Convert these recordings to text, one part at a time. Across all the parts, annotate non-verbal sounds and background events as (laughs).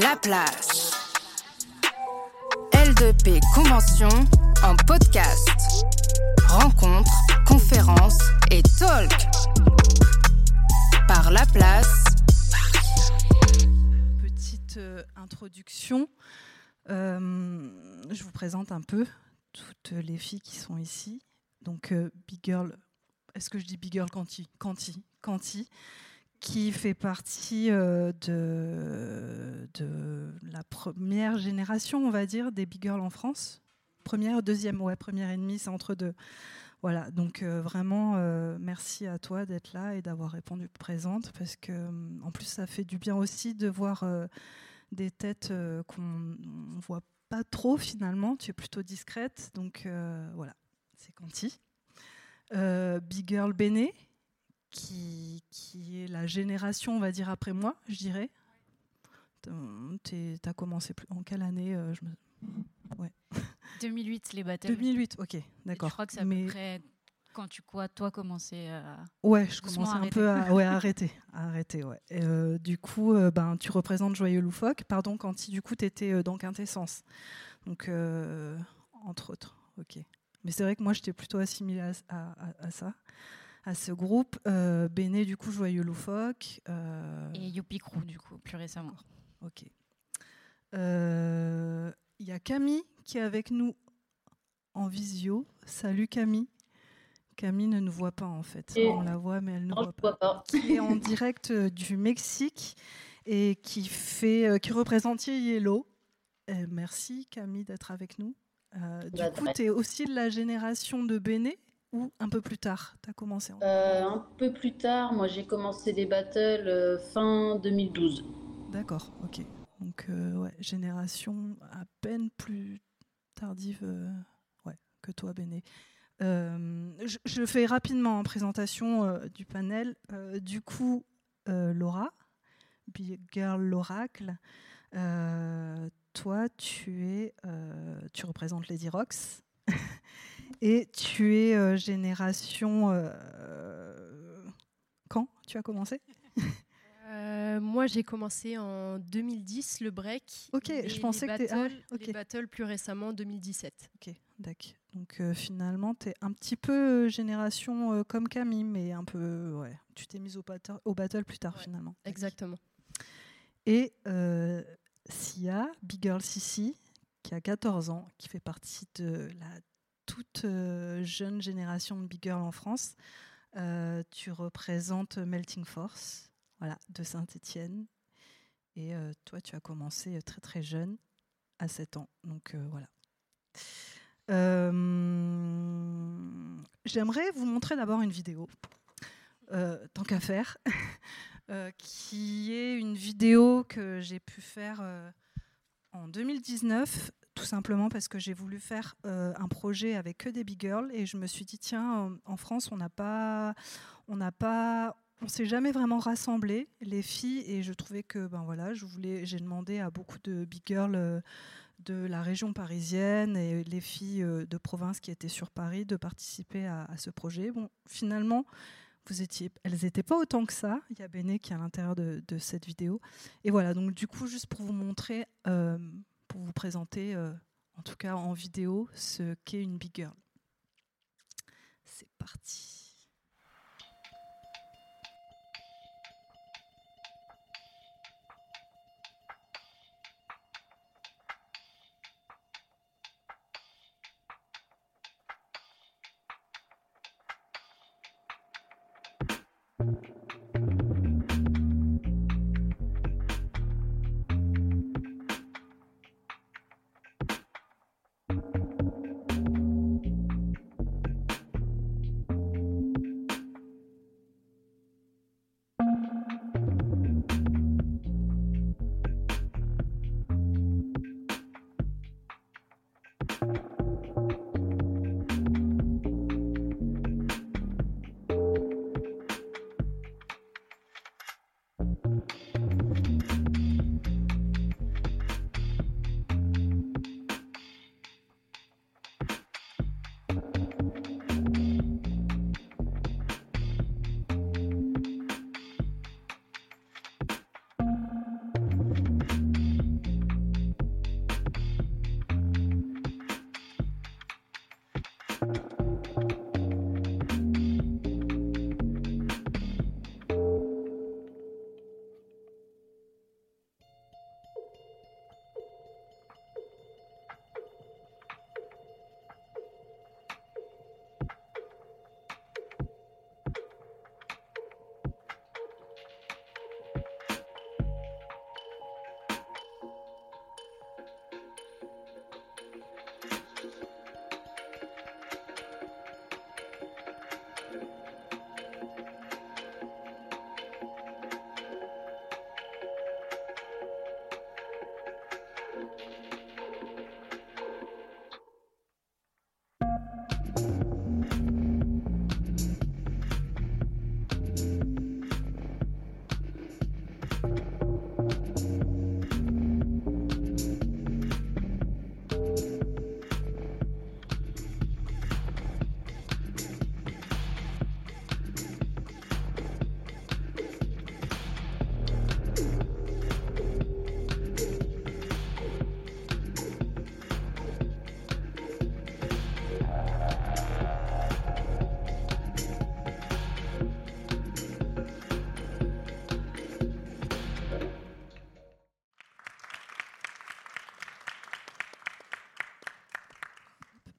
La place. L2P Convention en podcast. Rencontres, conférences et talk. Par La place. Petite euh, introduction. Euh, je vous présente un peu toutes les filles qui sont ici. Donc, euh, Big Girl, est-ce que je dis Big Girl Canty Canty, Canty qui fait partie euh, de, la première génération, on va dire, des Big Girls en France. Première, deuxième, ouais, première et demie, c'est entre deux. Voilà, donc euh, vraiment, euh, merci à toi d'être là et d'avoir répondu présente, parce que en plus, ça fait du bien aussi de voir des têtes qu'on ne voit pas trop finalement. Tu es plutôt discrète, donc voilà, c'est Canty. Big Girl Béné, qui, qui, est la génération, on va dire, après moi, je dirais. Tu as commencé en quelle année euh, je me... ouais. (laughs) 2008, les battles. 2008, ok, d'accord. Je crois que c'est à Mais... peu près quand tu quoi, toi commençais à. Ouais, je commençais un peu à, ouais, (laughs) arrêter. À arrêter ouais. Et, euh, du coup, euh, ben, tu représentes Joyeux Loufoque. Pardon, quand du coup, tu étais euh, dans Quintessence. Donc, euh, entre autres, ok. Mais c'est vrai que moi, j'étais plutôt assimilée à, à, à ça à ce groupe. Euh, Béné, du coup, Joyeux Loufoque. Euh... Et Youpi Crew, du coup, plus récemment. Ok. Il euh, y a Camille qui est avec nous en visio. Salut Camille. Camille ne nous voit pas en fait. Et On la voit, mais elle ne voit pas. pas. Qui est en direct euh, du Mexique et qui, fait, qui représente Yellow. merci Camille d'être avec nous. du bah, coup, tu es aussi de la génération de Béné ou un peu plus tard Tu as commencé euh, Un peu plus tard, moi j'ai commencé les battles euh, fin 2012. D'accord, ok. Donc, euh, ouais, génération à peine plus tardive ouais, que toi, Béné. Je, je, fais rapidement en présentation du panel. du coup, Laura, Big Girl l'Oracle, toi, tu, es, tu représentes Lady Rocks. Et tu es euh, génération. Euh, quand tu as commencé? (laughs) Euh, moi, j'ai commencé en 2010 le break. Ok, je pensais que tu ah, Les battles plus récemment en 2017. Ok, d'accord. Donc finalement, tu es un petit peu génération comme Camille, mais un peu. Ouais, tu t'es mise au, battle, au battle plus tard finalement. Exactement. Et Sia, Big Girl Sissi, qui a 14 ans, qui fait partie de la toute euh, jeune génération de big girls en France. Euh, tu représentes Melting Force, voilà, de Saint-Étienne. Et euh, toi, tu as commencé très très jeune, à 7 ans. Donc voilà. J'aimerais vous montrer d'abord une vidéo, tant qu'à faire, (laughs) qui est une vidéo que j'ai pu faire en 2019 tout simplement parce que j'ai voulu faire euh, un projet avec que des big girls et je me suis dit tiens en France on n'a pas on n'a pas on s'est jamais vraiment rassemblé les filles et je trouvais que ben voilà je voulais j'ai demandé à beaucoup de big girls euh, de la région parisienne et les filles euh, de province qui étaient sur Paris de participer à, ce projet bon finalement vous étiez, elles n'étaient pas autant que ça. Il y a Béné qui est à l'intérieur de, cette vidéo. Et voilà, donc du coup, juste pour vous montrer pour vous présenter, euh, en tout cas en vidéo, ce qu'est une big girl. C'est parti.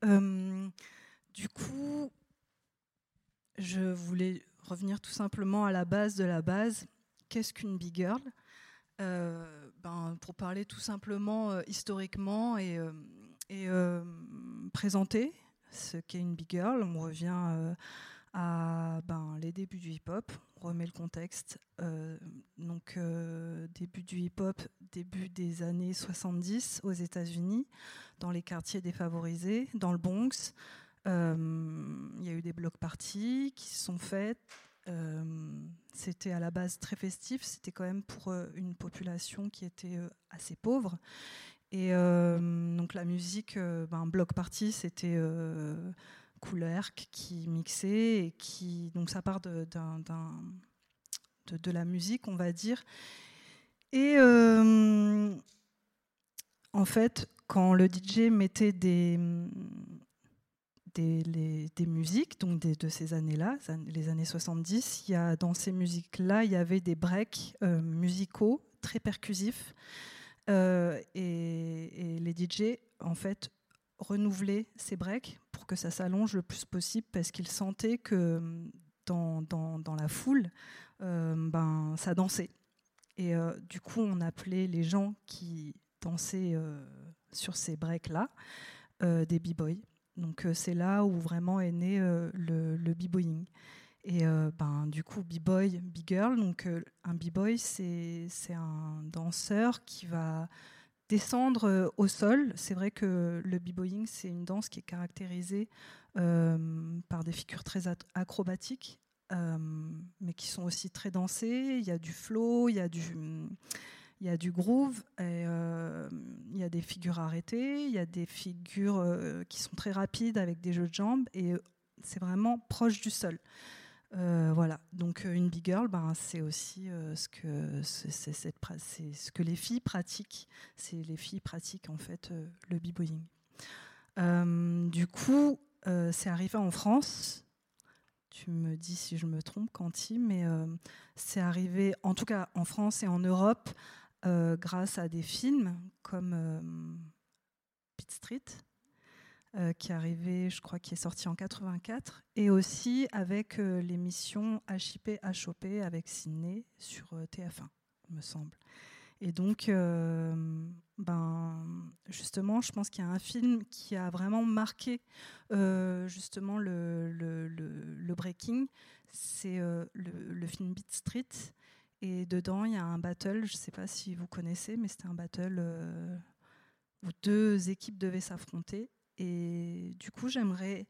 Du coup, je voulais revenir tout simplement à la base de la base. Qu'est-ce qu'une big girl? Euh, ben, Pour parler tout simplement euh, historiquement et, euh, et, présenter ce qu'est une big girl, on revient à ben, les débuts du hip-hop, on remet le contexte. Donc, début du hip-hop, début des années 70 aux États-Unis, dans les quartiers défavorisés, dans le Bronx. Euh, Il y a eu des blocs parties qui se sont faites. Euh, c'était à la base très festif. C'était quand même pour euh, une population qui était assez pauvre. Et donc la musique, ben, bloc party, c'était euh, qui mixait et qui donc ça part de, de la musique, on va dire. Et euh, en fait, quand le DJ mettait des, des, musiques, donc de ces années-là, les années 70, il y a, dans ces musiques-là, il y avait des breaks euh, musicaux très percusifs. Euh, et, les DJ, en fait, renouvelaient ces breaks pour que ça s'allonge le plus possible parce qu'ils sentaient que dans, dans, dans la foule, ben, ça dansait. Et euh, du coup, on appelait les gens qui dansaient euh, sur ces breaks-là euh, des b-boys. Donc c'est là où vraiment est né le, le b-boying. Et ben, du coup, b-boy, b-girl, donc un b-boy, c'est un danseur qui va descendre au sol. C'est vrai que le b-boying, c'est une danse qui est caractérisée par des figures très at- acrobatiques, mais qui sont aussi très dansées. Il y a du flow, il y a du, groove, euh, il y a des figures arrêtées, il y a des figures euh, qui sont très rapides avec des jeux de jambes, et euh, c'est vraiment proche du sol. Euh, voilà, donc euh, une big girl, ben, c'est aussi euh, ce, que, ce que les filles pratiquent. C'est les filles pratiquent en fait euh, le b-boying. Euh, du coup, euh, c'est arrivé en France. Tu me dis si je me trompe, Canty, mais euh, c'est arrivé en tout cas en France et en Europe euh, grâce à des films comme euh, Beat Street, euh, qui est arrivé, je crois, qui est sorti en 84, et aussi avec l'émission HIP HOP avec Sydney sur euh, TF1, il me semble. Et donc, ben, justement, je pense qu'il y a un film qui a vraiment marqué euh, justement le, breaking, c'est euh, le, film Beat Street. Et dedans, il y a un battle, je ne sais pas si vous connaissez, mais c'était un battle euh, où deux équipes devaient s'affronter. Et du coup, j'aimerais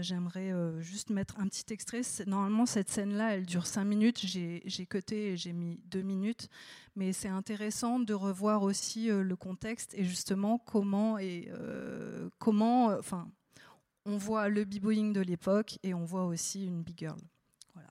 j'aimerais euh, juste mettre un petit extrait. Normalement, cette scène-là, elle dure cinq minutes. J'ai cuté et j'ai mis deux minutes. Mais c'est intéressant de revoir aussi euh, le contexte et justement comment et euh, comment. euh, Enfin, on voit le b-boying de l'époque et on voit aussi une big girl. Voilà.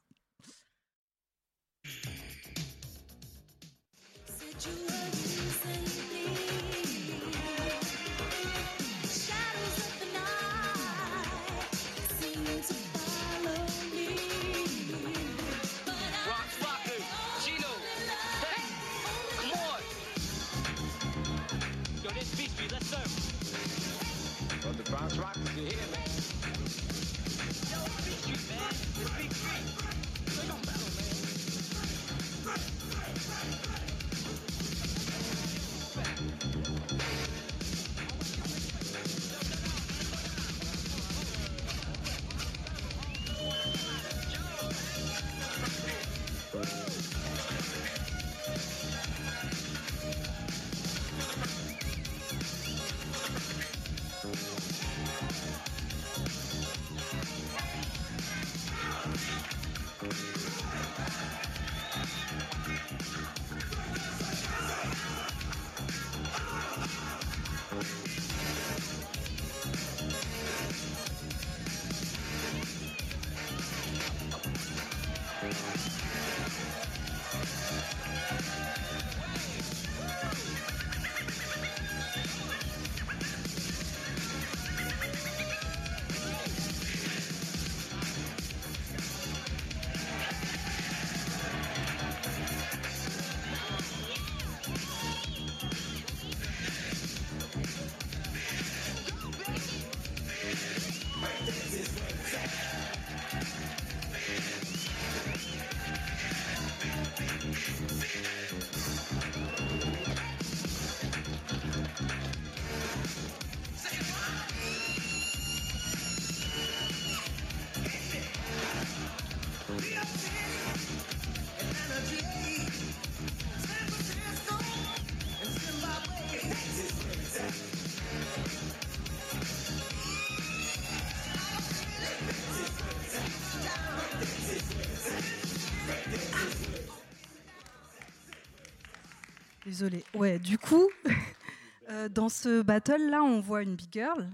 Ouais, du coup, (laughs) euh, dans ce battle-là, on voit une big girl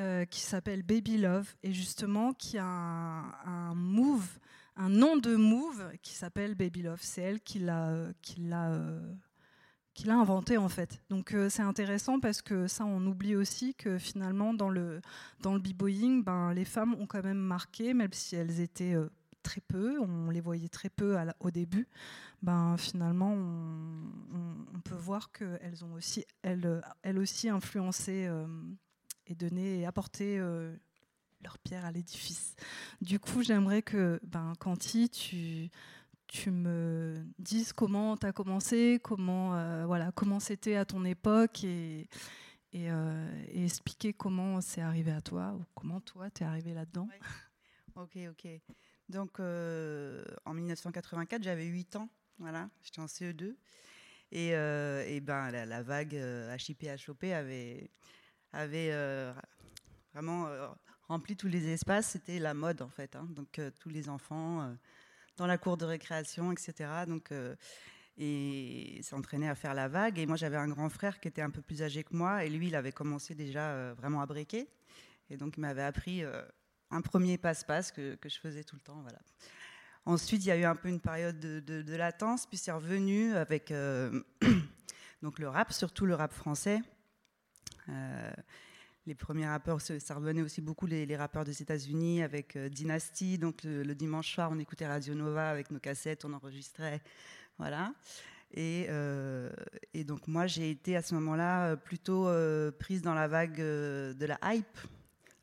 euh, qui s'appelle Baby Love et justement qui a un, move, un nom de move qui s'appelle Baby Love. C'est elle qui l'a, qui l'a, euh, qui l'a inventé en fait. Donc c'est intéressant parce que ça, on oublie aussi que finalement dans le dans le b-boying, ben les femmes ont quand même marqué, même si elles étaient très peu, on les voyait très peu au début. Ben finalement, on, peut voir qu'elles ont aussi elles, elles aussi influencé euh, et donné et apporté euh, leur pierre à l'édifice. Du coup, j'aimerais que ben Canty, tu tu me dises comment tu as commencé, comment euh, voilà, comment c'était à ton époque et, et, expliquer comment c'est arrivé à toi ou comment toi tu es arrivé là-dedans. Ok, ok. Donc, en 1984, j'avais 8 ans. Voilà, j'étais en CE2. Et, euh, et ben, la, vague euh, HIP HOP avait, euh, vraiment euh, rempli tous les espaces. C'était la mode, en fait. hein. Donc, euh, tous les enfants euh, dans la cour de récréation, etc. Donc, euh, et s'entraînait à faire la vague. Et moi, j'avais un grand frère qui était un peu plus âgé que moi. Et lui, il avait commencé déjà euh, vraiment à breaker. Et donc, il m'avait appris euh, un premier passe-passe que, que je faisais tout le temps. Voilà. Ensuite, il y a eu un peu une période de, latence, puis c'est revenu avec euh, (clears throat) donc le rap, surtout le rap français. Euh, les premiers rappeurs, ça revenait aussi beaucoup les, rappeurs des États-Unis avec euh, Dynasty. Donc le, dimanche soir, on écoutait Radio Nova avec nos cassettes, on enregistrait, voilà. Et, donc moi, j'ai été à ce moment-là plutôt prise dans la vague de la hype,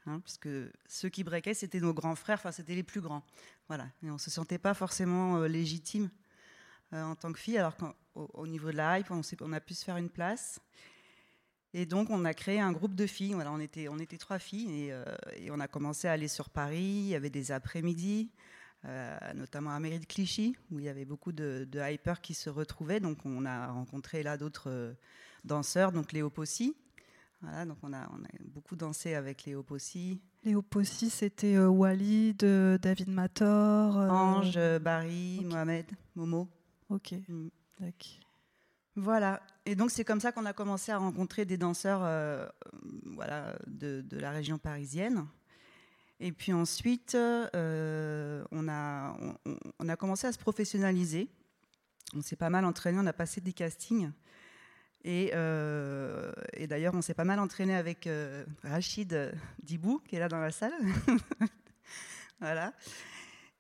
hein, puisque ceux qui breakaient, c'était nos grands frères, enfin c'était les plus grands. Voilà. Et on ne se sentait pas forcément euh, légitime euh, en tant que fille, alors qu'au au niveau de la hype, on, a pu se faire une place. Et donc, on a créé un groupe de filles. On, était, trois filles et, euh, et on a commencé à aller sur Paris. Il y avait des après-midi, notamment à Mairie de Clichy, où il y avait beaucoup de, de hypers qui se retrouvaient. Donc, on a rencontré là d'autres danseurs, donc Léo Possi. Voilà, donc on a, on a beaucoup dansé avec Léo Possi, Léo Possi, c'était euh, Walid, euh, David Mator. euh, Ange, Barry, ok. Mohamed, Momo. Ok. Mm. Voilà. Et donc c'est comme ça qu'on a commencé à rencontrer des danseurs euh, voilà, de, de la région parisienne. Et puis ensuite, euh, on, a, on a commencé à se professionnaliser. On s'est pas mal entraîné, on a passé des castings. Et, euh, et d'ailleurs, on s'est pas mal entraîné avec euh, Rachid Dibou, qui est là dans la salle. (laughs) voilà.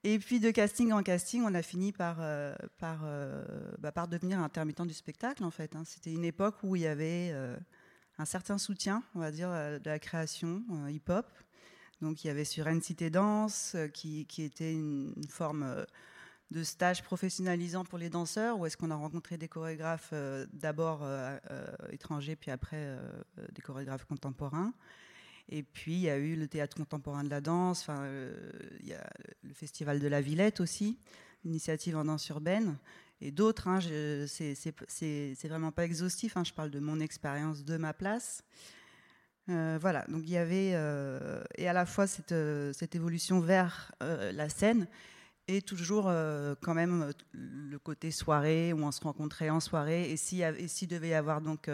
Et puis de casting en casting, on a fini par, euh, euh, bah, par devenir intermittent du spectacle en fait. hein. C'était une époque où il y avait euh, un certain soutien, on va dire, de la création hip-hop. Donc il y avait sur NCT Danse, qui, qui, était une, forme de stage professionnalisant pour les danseurs, où est-ce qu'on a rencontré des chorégraphes d'abord étrangers, puis après des chorégraphes contemporains? Et puis, il y a eu le théâtre contemporain de la danse, enfin, il y a le festival de la Villette aussi, l'initiative en danse urbaine, et d'autres. Hein, c'est vraiment pas exhaustif, hein, je parle de mon expérience, de ma place. Euh, voilà, donc il y avait, euh, et à la fois euh, cette évolution vers la scène, toujours quand même le côté soirée, où on se rencontrait en soirée, et s'il si devait y avoir donc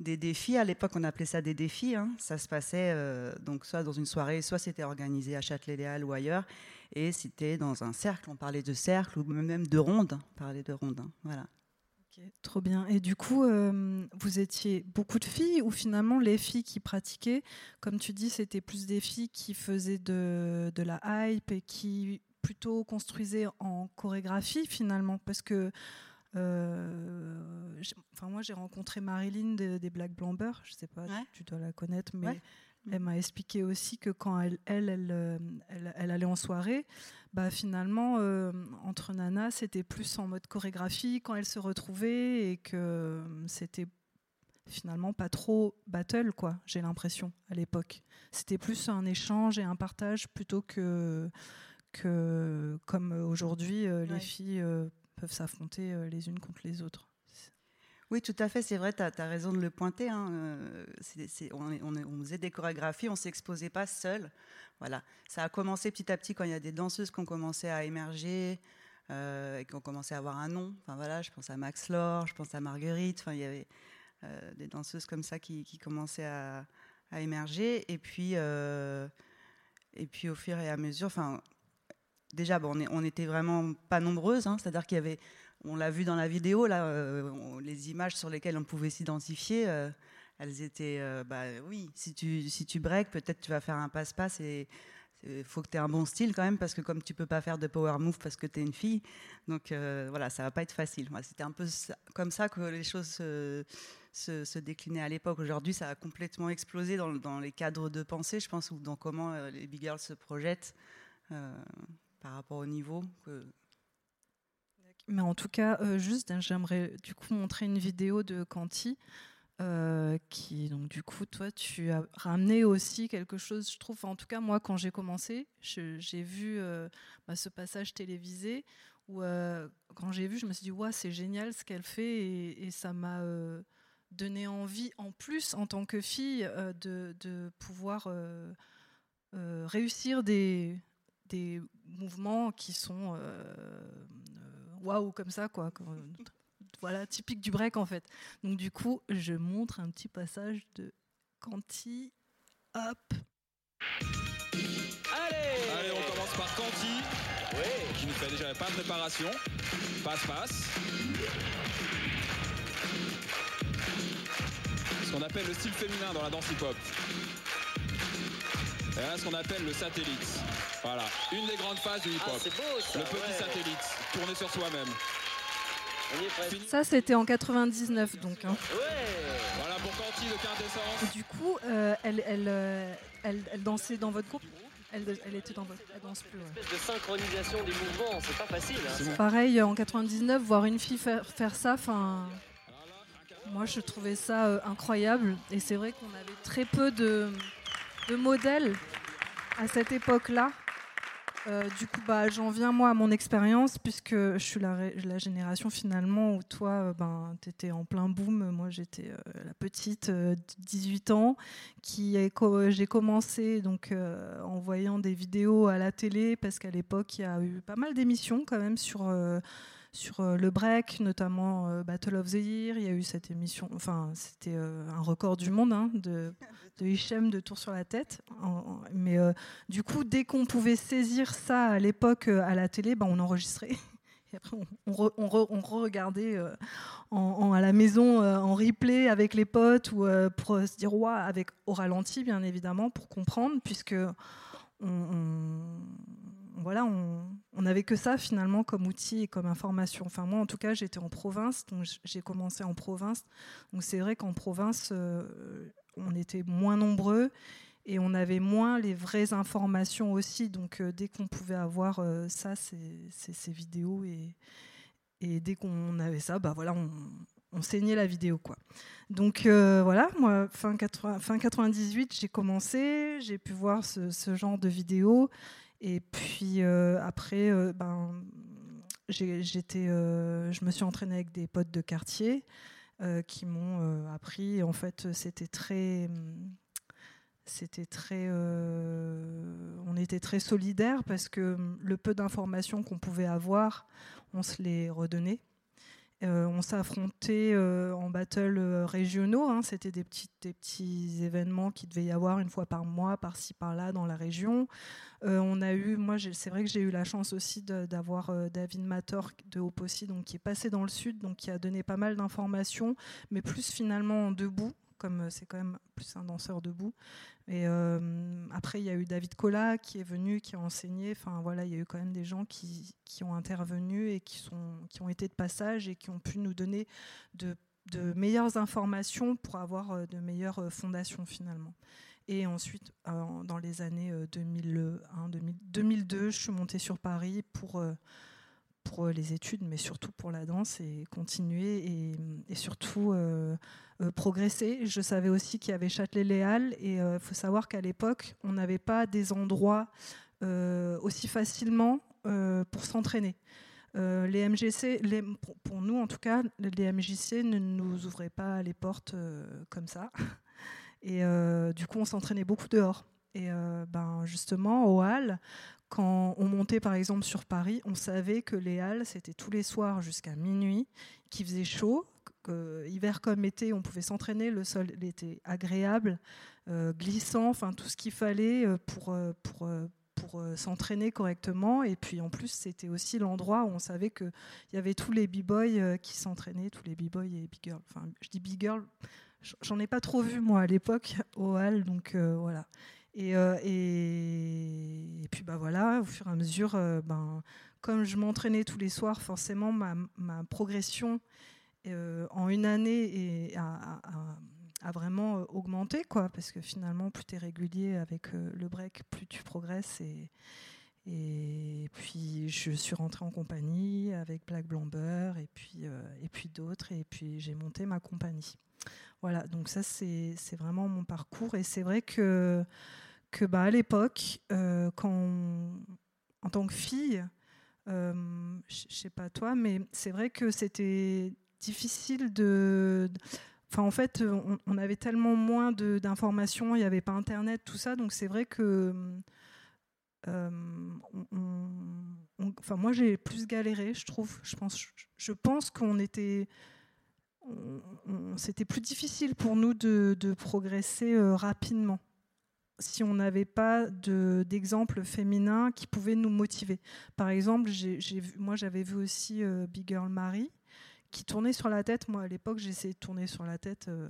des défis. À l'époque, on appelait ça des défis. Hein. Ça se passait euh, donc soit dans une soirée, soit c'était organisé à Châtelet-Léal ou ailleurs. Et c'était dans un cercle. On parlait de cercle ou même de ronde. On parlait de ronde. Hein. Voilà. trop bien. Et du coup, euh, vous étiez beaucoup de filles ou finalement les filles qui pratiquaient, comme tu dis, c'était plus des filles qui faisaient de, de la hype et qui plutôt construisaient en chorégraphie finalement Parce que euh, enfin, moi, j'ai rencontré Marilyn des, Black Blamber. Je sais pas, tu, dois la connaître, mais elle m'a expliqué aussi que quand elle, elle, euh, elle, elle, allait en soirée, bah, finalement, euh, entre Nana, c'était plus en mode chorégraphie quand elle se retrouvait et que c'était finalement pas trop battle, quoi, j'ai l'impression, à l'époque. C'était plus un échange et un partage plutôt que, que comme aujourd'hui, les filles peuvent s'affronter euh, les unes contre les autres. Oui, tout à fait, c'est vrai, tu as, raison de le pointer. Hein. Euh, on, faisait des chorégraphies, on ne s'exposait pas seul. Voilà. Ça a commencé petit à petit quand il y a des danseuses qui ont commencé à émerger euh, et qui ont commencé à avoir un nom. Enfin, voilà, je pense à Max Laure, je pense à Marguerite. Enfin, il y avait des danseuses comme ça qui, commençaient à, émerger. Et puis, et puis, au fur et à mesure, enfin, déjà, bon, on n'était vraiment pas nombreuses, hein, c'est-à-dire qu'il y avait, on l'a vu dans la vidéo, là, euh, les images sur lesquelles on pouvait s'identifier, euh, elles étaient, euh, bah oui, si tu, si tu breaks, peut-être tu vas faire un passe-passe il faut que tu aies un bon style quand même, parce que comme tu peux pas faire de power move parce que tu es une fille, donc voilà, ça va pas être facile. C'était un peu comme ça que les choses se, déclinaient à l'époque. Aujourd'hui, ça a complètement explosé dans, les cadres de pensée, je pense, ou dans comment les big girls se projettent par rapport au niveau Mais en tout cas, euh, juste, hein, j'aimerais du coup montrer une vidéo de Canty. Euh, qui donc du coup toi tu as ramené aussi quelque chose je trouve en tout cas moi quand j'ai commencé j'ai vu euh, bah, ce passage télévisé où quand j'ai vu je me suis dit ouais c'est génial ce qu'elle fait et, ça m'a donné envie en plus en tant que fille de, de, pouvoir réussir des, des mouvements qui sont euh, euh, waouh comme ça quoi. (laughs) voilà, typique du break en fait. Donc du coup, je montre un petit passage de Canty. Hop. Allez Allez, on commence par Canty, qui nous fait déjà pas de préparation. Passe, passe. Ce qu'on appelle le style féminin dans la danse hip-hop. Et là, ce qu'on appelle le satellite. Voilà, une des grandes phases du hip-hop. Ah, le petit satellite, tourné sur soi-même. Ça, c'était en 99, donc. Hein. Voilà pour Canty de quintessence. Et du coup, euh, elle, euh, elle, elle, dansait dans votre groupe? Elle, elle, était dans votre. Elle danse plus. Une espèce de synchronisation des mouvements, c'est pas facile. Hein. Pareil, en 99, voir une fille faire, faire ça, enfin. Moi, je trouvais ça euh, incroyable. Et c'est vrai qu'on avait très peu de, de modèles à cette époque-là. Euh, du coup, bah, j'en viens moi à mon expérience, puisque je suis la, la, génération finalement où toi, euh, ben, tu étais en plein boom. Moi, j'étais euh, la petite, 18 ans, qui j'ai commencé donc en voyant des vidéos à la télé, parce qu'à l'époque, il y a eu pas mal d'émissions quand même sur sur euh, le break, notamment euh, Battle of the Year. Il y a eu cette émission, enfin, c'était euh, un record du monde hein, de, Hichem de Tour sur la tête. mais du coup, dès qu'on pouvait saisir ça à l'époque à la télé, ben, on enregistrait. (laughs) On, on, regardait à la maison en replay avec les potes ou pour se dire avec au ralenti, bien évidemment, pour comprendre, puisque on, voilà, on n'avait que ça finalement comme outil et comme information. Enfin, moi, en tout cas, j'étais en province, donc j'ai commencé en province. Donc, c'est vrai qu'en province, euh, on était moins nombreux et on avait moins les vraies informations aussi. Donc, euh, dès qu'on pouvait avoir euh, ça, ces vidéos et, et dès qu'on avait ça, bah voilà, on, saignait la vidéo quoi. Donc euh, voilà, moi fin, 80, fin 98 j'ai commencé, j'ai pu voir ce, genre de vidéos et puis euh, après euh, ben j'étais, je me suis entraînée avec des potes de quartier qui m'ont appris. En fait c'était très c'était très, on était très solidaires parce que le peu d'informations qu'on pouvait avoir, on se les redonnait. Euh, on s'est affronté euh, en battle euh, régionaux. Hein. C'était des petits, petits événements qui devait y avoir une fois par mois, par-ci par-là dans la région. on a eu, moi, c'est vrai que j'ai eu la chance aussi d'avoir David Mator de Opossy, donc qui est passé dans le sud, donc qui a donné pas mal d'informations, mais plus finalement en debout comme c'est quand même plus un danseur debout. Et euh, après, il y a eu David Collat qui est venu, qui a enseigné. Enfin voilà, il y a eu quand même des gens qui, qui, ont intervenu et qui, sont, qui ont été de passage et qui ont pu nous donner de, de meilleures informations pour avoir euh, de meilleures euh, fondations finalement. Et ensuite, dans les années 2001, 2002, je suis montée sur Paris pour pour les études, mais surtout pour la danse et continuer et, surtout euh, progresser. Je savais aussi qu'il y avait Châtelet-Léal et il euh, faut savoir qu'à l'époque, on n'avait pas des endroits euh, aussi facilement pour s'entraîner. les MGC, pour, nous en tout cas, les MJC ne nous ouvraient pas les portes comme ça. Et du coup, on s'entraînait beaucoup dehors. Et ben, justement, au Halles, quand on montait par exemple sur Paris, on savait que les Halles, c'était tous les soirs jusqu'à minuit, qu'il faisait chaud, hiver comme été, on pouvait s'entraîner, le sol était agréable, euh, glissant, enfin tout ce qu'il fallait euh, pour, euh, pour, pour s'entraîner correctement. Et puis en plus, c'était aussi l'endroit où on savait qu'il y avait tous les b-boys qui s'entraînaient, tous les b-boys et b-girls. Enfin, je dis b-girl, j'en ai pas trop vu moi à l'époque au hall, donc voilà. Et, et, puis bah voilà, au fur et à mesure, ben, comme je m'entraînais tous les soirs, forcément ma, progression euh, en une année a, vraiment euh, augmenté, quoi, parce que finalement, plus tu es régulier avec euh, le break, plus tu progresses. Et, et puis, je suis rentrée en compagnie avec Black Blamber et puis, et puis d'autres, et puis j'ai monté ma compagnie. Voilà, donc ça, c'est vraiment mon parcours. Et c'est vrai que, que bah, à l'époque, quand en tant que fille, je sais pas toi, mais c'est vrai que c'était difficile de. Enfin, en fait, on, avait tellement moins d'informations, il n'y avait pas Internet, tout ça, donc c'est vrai que. Euh, enfin, moi, j'ai plus galéré, je trouve. Je pense, je, pense qu'on était. C'était plus difficile pour nous de, progresser euh, rapidement si on n'avait pas d'exemples féminins qui pouvaient nous motiver. Par exemple, moi j'avais vu aussi euh, Big Girl Marie, qui tournait sur la tête. Moi, à l'époque, essayé de tourner sur la tête, euh,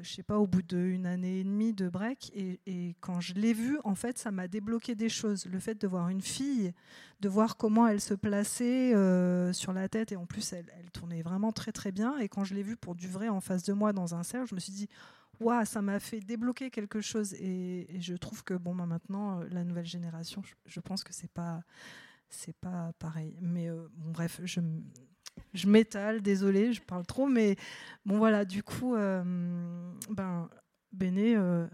je sais pas, au bout d'une année et demie de break. Et, quand je l'ai vue, en fait, ça m'a débloqué des choses. Le fait de voir une fille, de voir comment elle se plaçait euh, sur la tête, et en plus, elle, tournait vraiment très très bien. Et quand je l'ai vue pour du vrai en face de moi dans un cercle, je me suis dit, waouh, ça m'a fait débloquer quelque chose. Et, je trouve que bon, bah, maintenant, euh, la nouvelle génération, je, pense que c'est pas c'est pas pareil. Mais bon, bref, je, je m'étale, désolé, je parle trop, mais bon voilà, du coup, euh, ben, Béné, euh,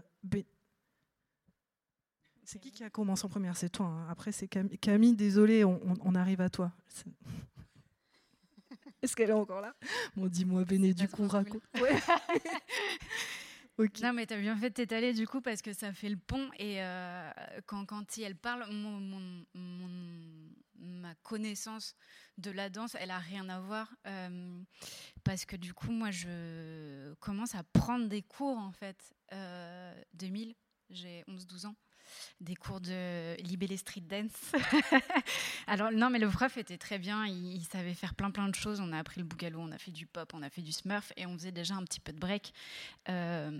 c'est qui qui a commencé en première? C'est toi. Hein. Après, c'est Camille. Camille, désolé, on, arrive à toi. (laughs) Est-ce qu'elle est encore là? Bon, dis-moi, Béné, du coup, raconte. (laughs) (laughs) Non, mais tu as bien fait de t'étaler du coup parce que ça fait le pont et euh, quand, quand elle parle, mon, ma connaissance de la danse, elle a rien à voir euh, parce que du coup, moi, je commence à prendre des cours en fait. 2000, euh, j'ai 11-12 ans. Des cours de libellé street dance. (laughs) Alors non, mais le prof était très bien. Il, savait faire plein plein de choses. On a appris le bougalou, on a fait du pop, on a fait du smurf et on faisait déjà un petit peu de break. Euh,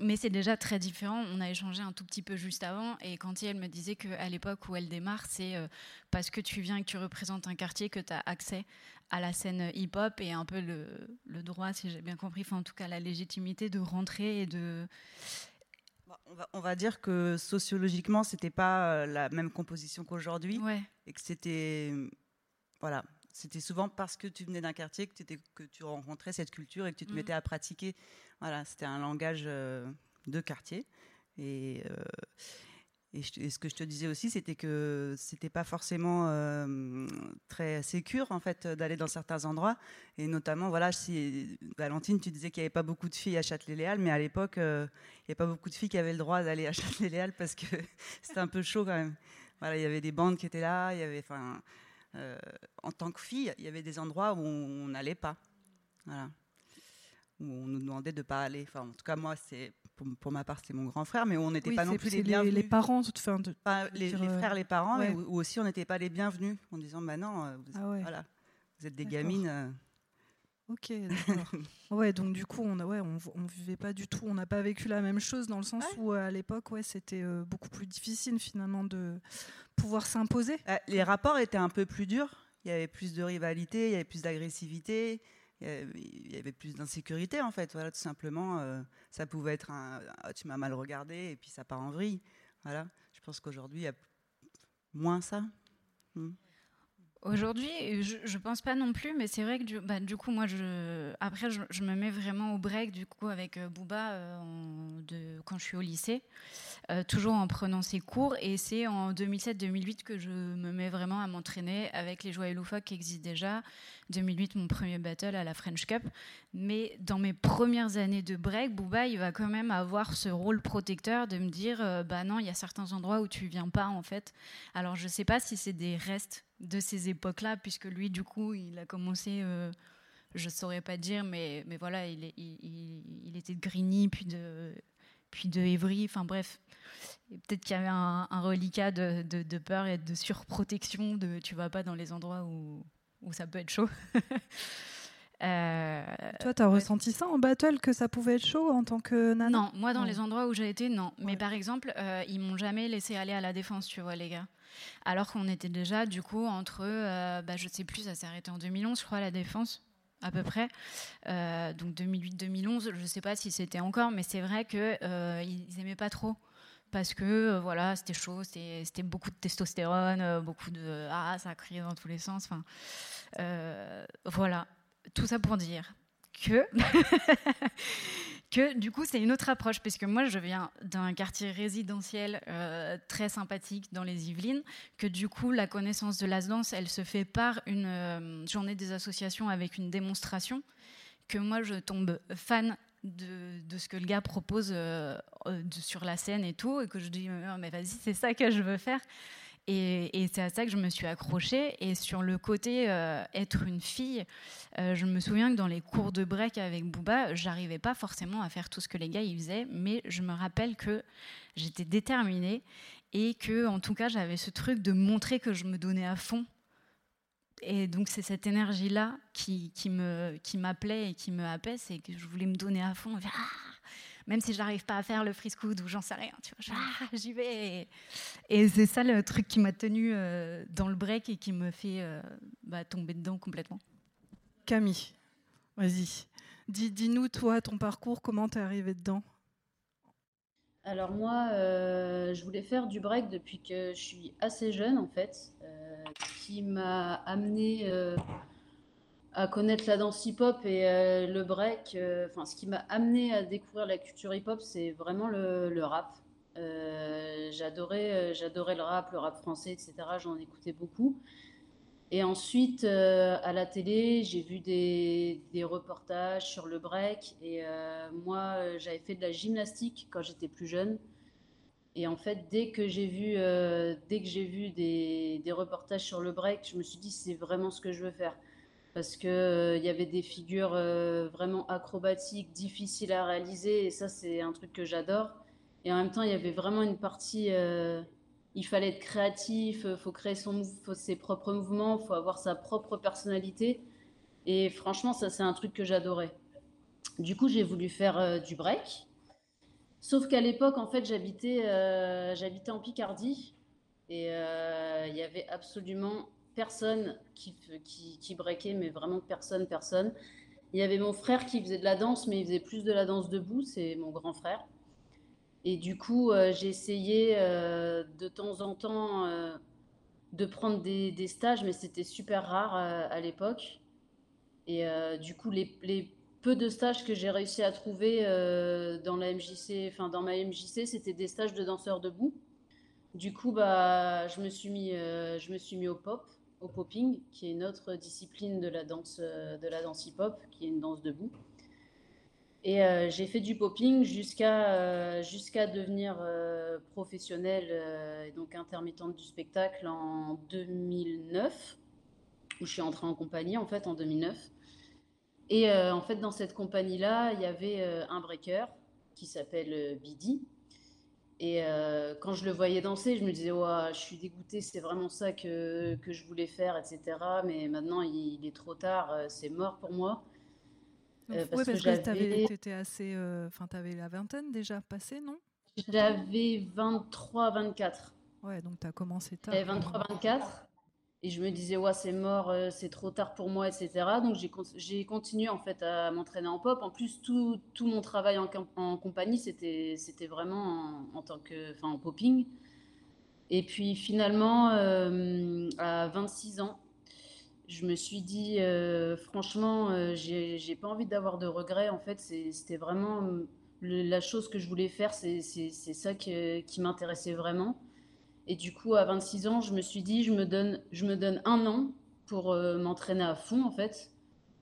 mais c'est déjà très différent. On a échangé un tout petit peu juste avant et quand elle me disait qu'à l'époque où elle démarre, c'est euh, parce que tu viens et que tu représentes un quartier que tu as accès à la scène hip-hop et un peu le, le droit, si j'ai bien compris, enfin en tout cas la légitimité de rentrer et de on va, dire que sociologiquement, c'était pas euh, la même composition qu'aujourd'hui. Et que c'était. Voilà. C'était souvent parce que tu venais d'un quartier que, que tu rencontrais cette culture et que tu te mm. mettais à pratiquer. Voilà, c'était un langage euh, de quartier. Et, euh, et, ce que je te disais aussi, c'était que c'était pas forcément très sécure en fait d'aller dans certains endroits. Et notamment, voilà, Valentine, tu disais qu'il n'y avait pas beaucoup de filles à Châtelet-Léal, mais à l'époque, euh, il n'y avait pas beaucoup de filles qui avaient le droit d'aller à (laughs) Châtelet-Léal parce que c'était un peu chaud quand même. Voilà, il y avait des bandes qui étaient là. Il y avait, euh, en tant que fille, il y avait des endroits où on n'allait pas. Voilà où on nous demandait de ne pas aller. Enfin, en tout cas, moi, c'est pour, ma part, c'est mon grand frère, mais on n'était pas non plus les bienvenus. Les, parents, toute fin de, les, euh, frères, les parents, mais ou, aussi on n'était pas les bienvenus en disant, bah non, euh, vous, ah voilà, vous êtes des gamines. Euh. Ok, d'accord. (laughs) ouais, donc du coup, on, ouais, on, on, vivait pas du tout, on n'a pas vécu la même chose dans le sens où à l'époque, ouais, c'était beaucoup plus difficile finalement de pouvoir s'imposer. les rapports étaient un peu plus durs. Il y avait plus de rivalité, il y avait plus d'agressivité il y avait plus d'insécurité en fait. Voilà, tout simplement, euh, ça pouvait être un ah, tu m'as mal regardé et puis ça part en vrille. Voilà, je pense qu'aujourd'hui il y a moins ça. Hmm. Aujourd'hui, je, ne pense pas non plus, mais c'est vrai que du, bah, coup, moi, je, après, je, me mets vraiment au break du coup avec euh, Booba euh, quand je suis au lycée, toujours en prenant ses cours. Et c'est en 2007-2008 que je me mets vraiment à m'entraîner avec les joyeux loufoques qui existent déjà. 2008, mon premier battle à la French Cup. Mais dans mes premières années de break, Booba, il va quand même avoir ce rôle protecteur de me dire, bah non, il y a certains endroits où tu viens pas en fait. Alors je sais pas si c'est des restes de ces époques-là, puisque lui, du coup, il a commencé, euh, je ne saurais pas dire, mais, mais voilà, il, il, était de Grigny, puis de, puis de Évry, enfin bref. Peut-être qu'il y avait un, reliquat de, de, peur et de surprotection, de tu vas pas dans les endroits où, où ça peut être chaud. (laughs) Euh, Toi, tu as ressenti ça en battle, que ça pouvait être chaud en tant que nana Non, moi, dans les endroits où j'ai été, non. Mais par exemple, euh, ils m'ont jamais laissé aller à la défense, tu vois, les gars. Alors qu'on était déjà, du coup, entre, euh, bah, je sais plus, ça s'est arrêté en 2011, je crois, la défense à peu près. Donc 2008-2011, je ne sais pas si c'était encore, mais c'est vrai qu'ils euh, n'aimaient pas trop. Parce que voilà, c'était chaud, c'était beaucoup de testostérone, beaucoup de ah ça criait dans tous les sens. Enfin, voilà, tout ça pour dire que (laughs) que du coup c'est une autre approche parce que moi je viens d'un quartier résidentiel euh, très sympathique dans les Yvelines que du coup la connaissance de la danse elle se fait par une euh, journée des associations avec une démonstration que moi je tombe fan de, ce que le gars propose euh, sur la scène et tout et que je dis mais vas-y c'est ça que je veux faire et, c'est à ça que je me suis accrochée. Et sur le côté euh, être une fille, euh, je me souviens que dans les cours de break avec Booba, j'arrivais pas forcément à faire tout ce que les gars ils faisaient, mais je me rappelle que j'étais déterminée et que, en tout cas, j'avais ce truc de montrer que je me donnais à fond. Et donc c'est cette énergie-là qui, qui m'appelait qui et qui me happait, c'est que je voulais me donner à fond. Ah même si j'arrive pas à faire le friscood ou j'en sais rien, tu vois, ah, j'y vais. Et, c'est ça le truc qui m'a tenu euh, dans le break et qui me fait euh, bah, tomber dedans complètement. Camille, vas-y. Dis-nous, toi, ton parcours, comment t'es arrivée dedans? Alors moi, euh, je voulais faire du break depuis que je suis assez jeune en fait, qui m'a amené à connaître la danse hip-hop et euh, le break. Euh, enfin, ce qui m'a amené à découvrir la culture hip-hop, c'est vraiment le, rap. Euh, j'adorais, j'adorais le rap, le rap français, etc. J'en écoutais beaucoup. Et ensuite, à la télé, j'ai vu des, des, reportages sur le break. Et moi, j'avais fait de la gymnastique quand j'étais plus jeune. Et en fait, dès que j'ai vu, dès que vu des, des, reportages sur le break, je me suis dit c'est vraiment ce que je veux faire parce euh, il y avait des figures euh, vraiment acrobatiques, difficiles à réaliser, et ça c'est un truc que j'adore. Et en même temps, il y avait vraiment une partie. Il fallait être créatif, il faut créer son, ses propres mouvements, faut avoir sa propre personnalité. Et franchement, ça, c'est un truc que j'adorais. Du coup, j'ai voulu faire du break. Sauf qu'à l'époque, en fait, j'habitais j'habitais en Picardie. Et il y avait absolument personne qui, qui, qui breakait, mais vraiment personne, personne. Il y avait mon frère qui faisait de la danse, mais il faisait plus de la danse debout, c'est mon grand frère. Et du coup, euh, j'ai essayé euh, de temps en temps euh, de prendre des, stages, mais c'était super rare à l'époque. Et du coup, les, peu de stages que j'ai réussi à trouver dans la MJC, enfin dans ma MJC, c'était des stages de danseurs debout. Du coup, bah, je me suis mis, je me suis mis au pop au popping, qui est une autre discipline de la danse, de la danse hip-hop, qui est une danse debout. Et euh, j'ai fait du popping jusqu'à euh, devenir professionnelle et donc intermittente du spectacle en 2009, où je suis entrée en compagnie en fait en 2009. Et en fait dans cette compagnie-là, il y avait un breaker qui s'appelle Bidi, et euh, quand je le voyais danser, je me disais, ouais, je suis dégoûtée, c'est vraiment ça que, que, je voulais faire, etc. Mais maintenant, il, est trop tard, euh, c'est mort pour moi. Euh, parce, parce, que, tu étais assez. Enfin, tu avais la vingtaine déjà passée, non? J'avais 23, 24. Ouais, donc tu as commencé tard. J'avais 23, 24. Et je me disais, ouais, c'est mort, euh, c'est trop tard pour moi, etc. Donc j'ai continué en fait à m'entraîner en pop. En plus, tout, tout mon travail en, en compagnie, c'était vraiment en, tant que, enfin, en popping. Et puis finalement, euh, à 26 ans, je me suis dit, euh, franchement, j'ai pas envie d'avoir de regrets. En fait, c'était vraiment la chose que je voulais faire, c'est ça qui m'intéressait vraiment. Et du coup, à 26 ans, je me suis dit, je me donne, je me donne un an pour euh, m'entraîner à fond, en fait,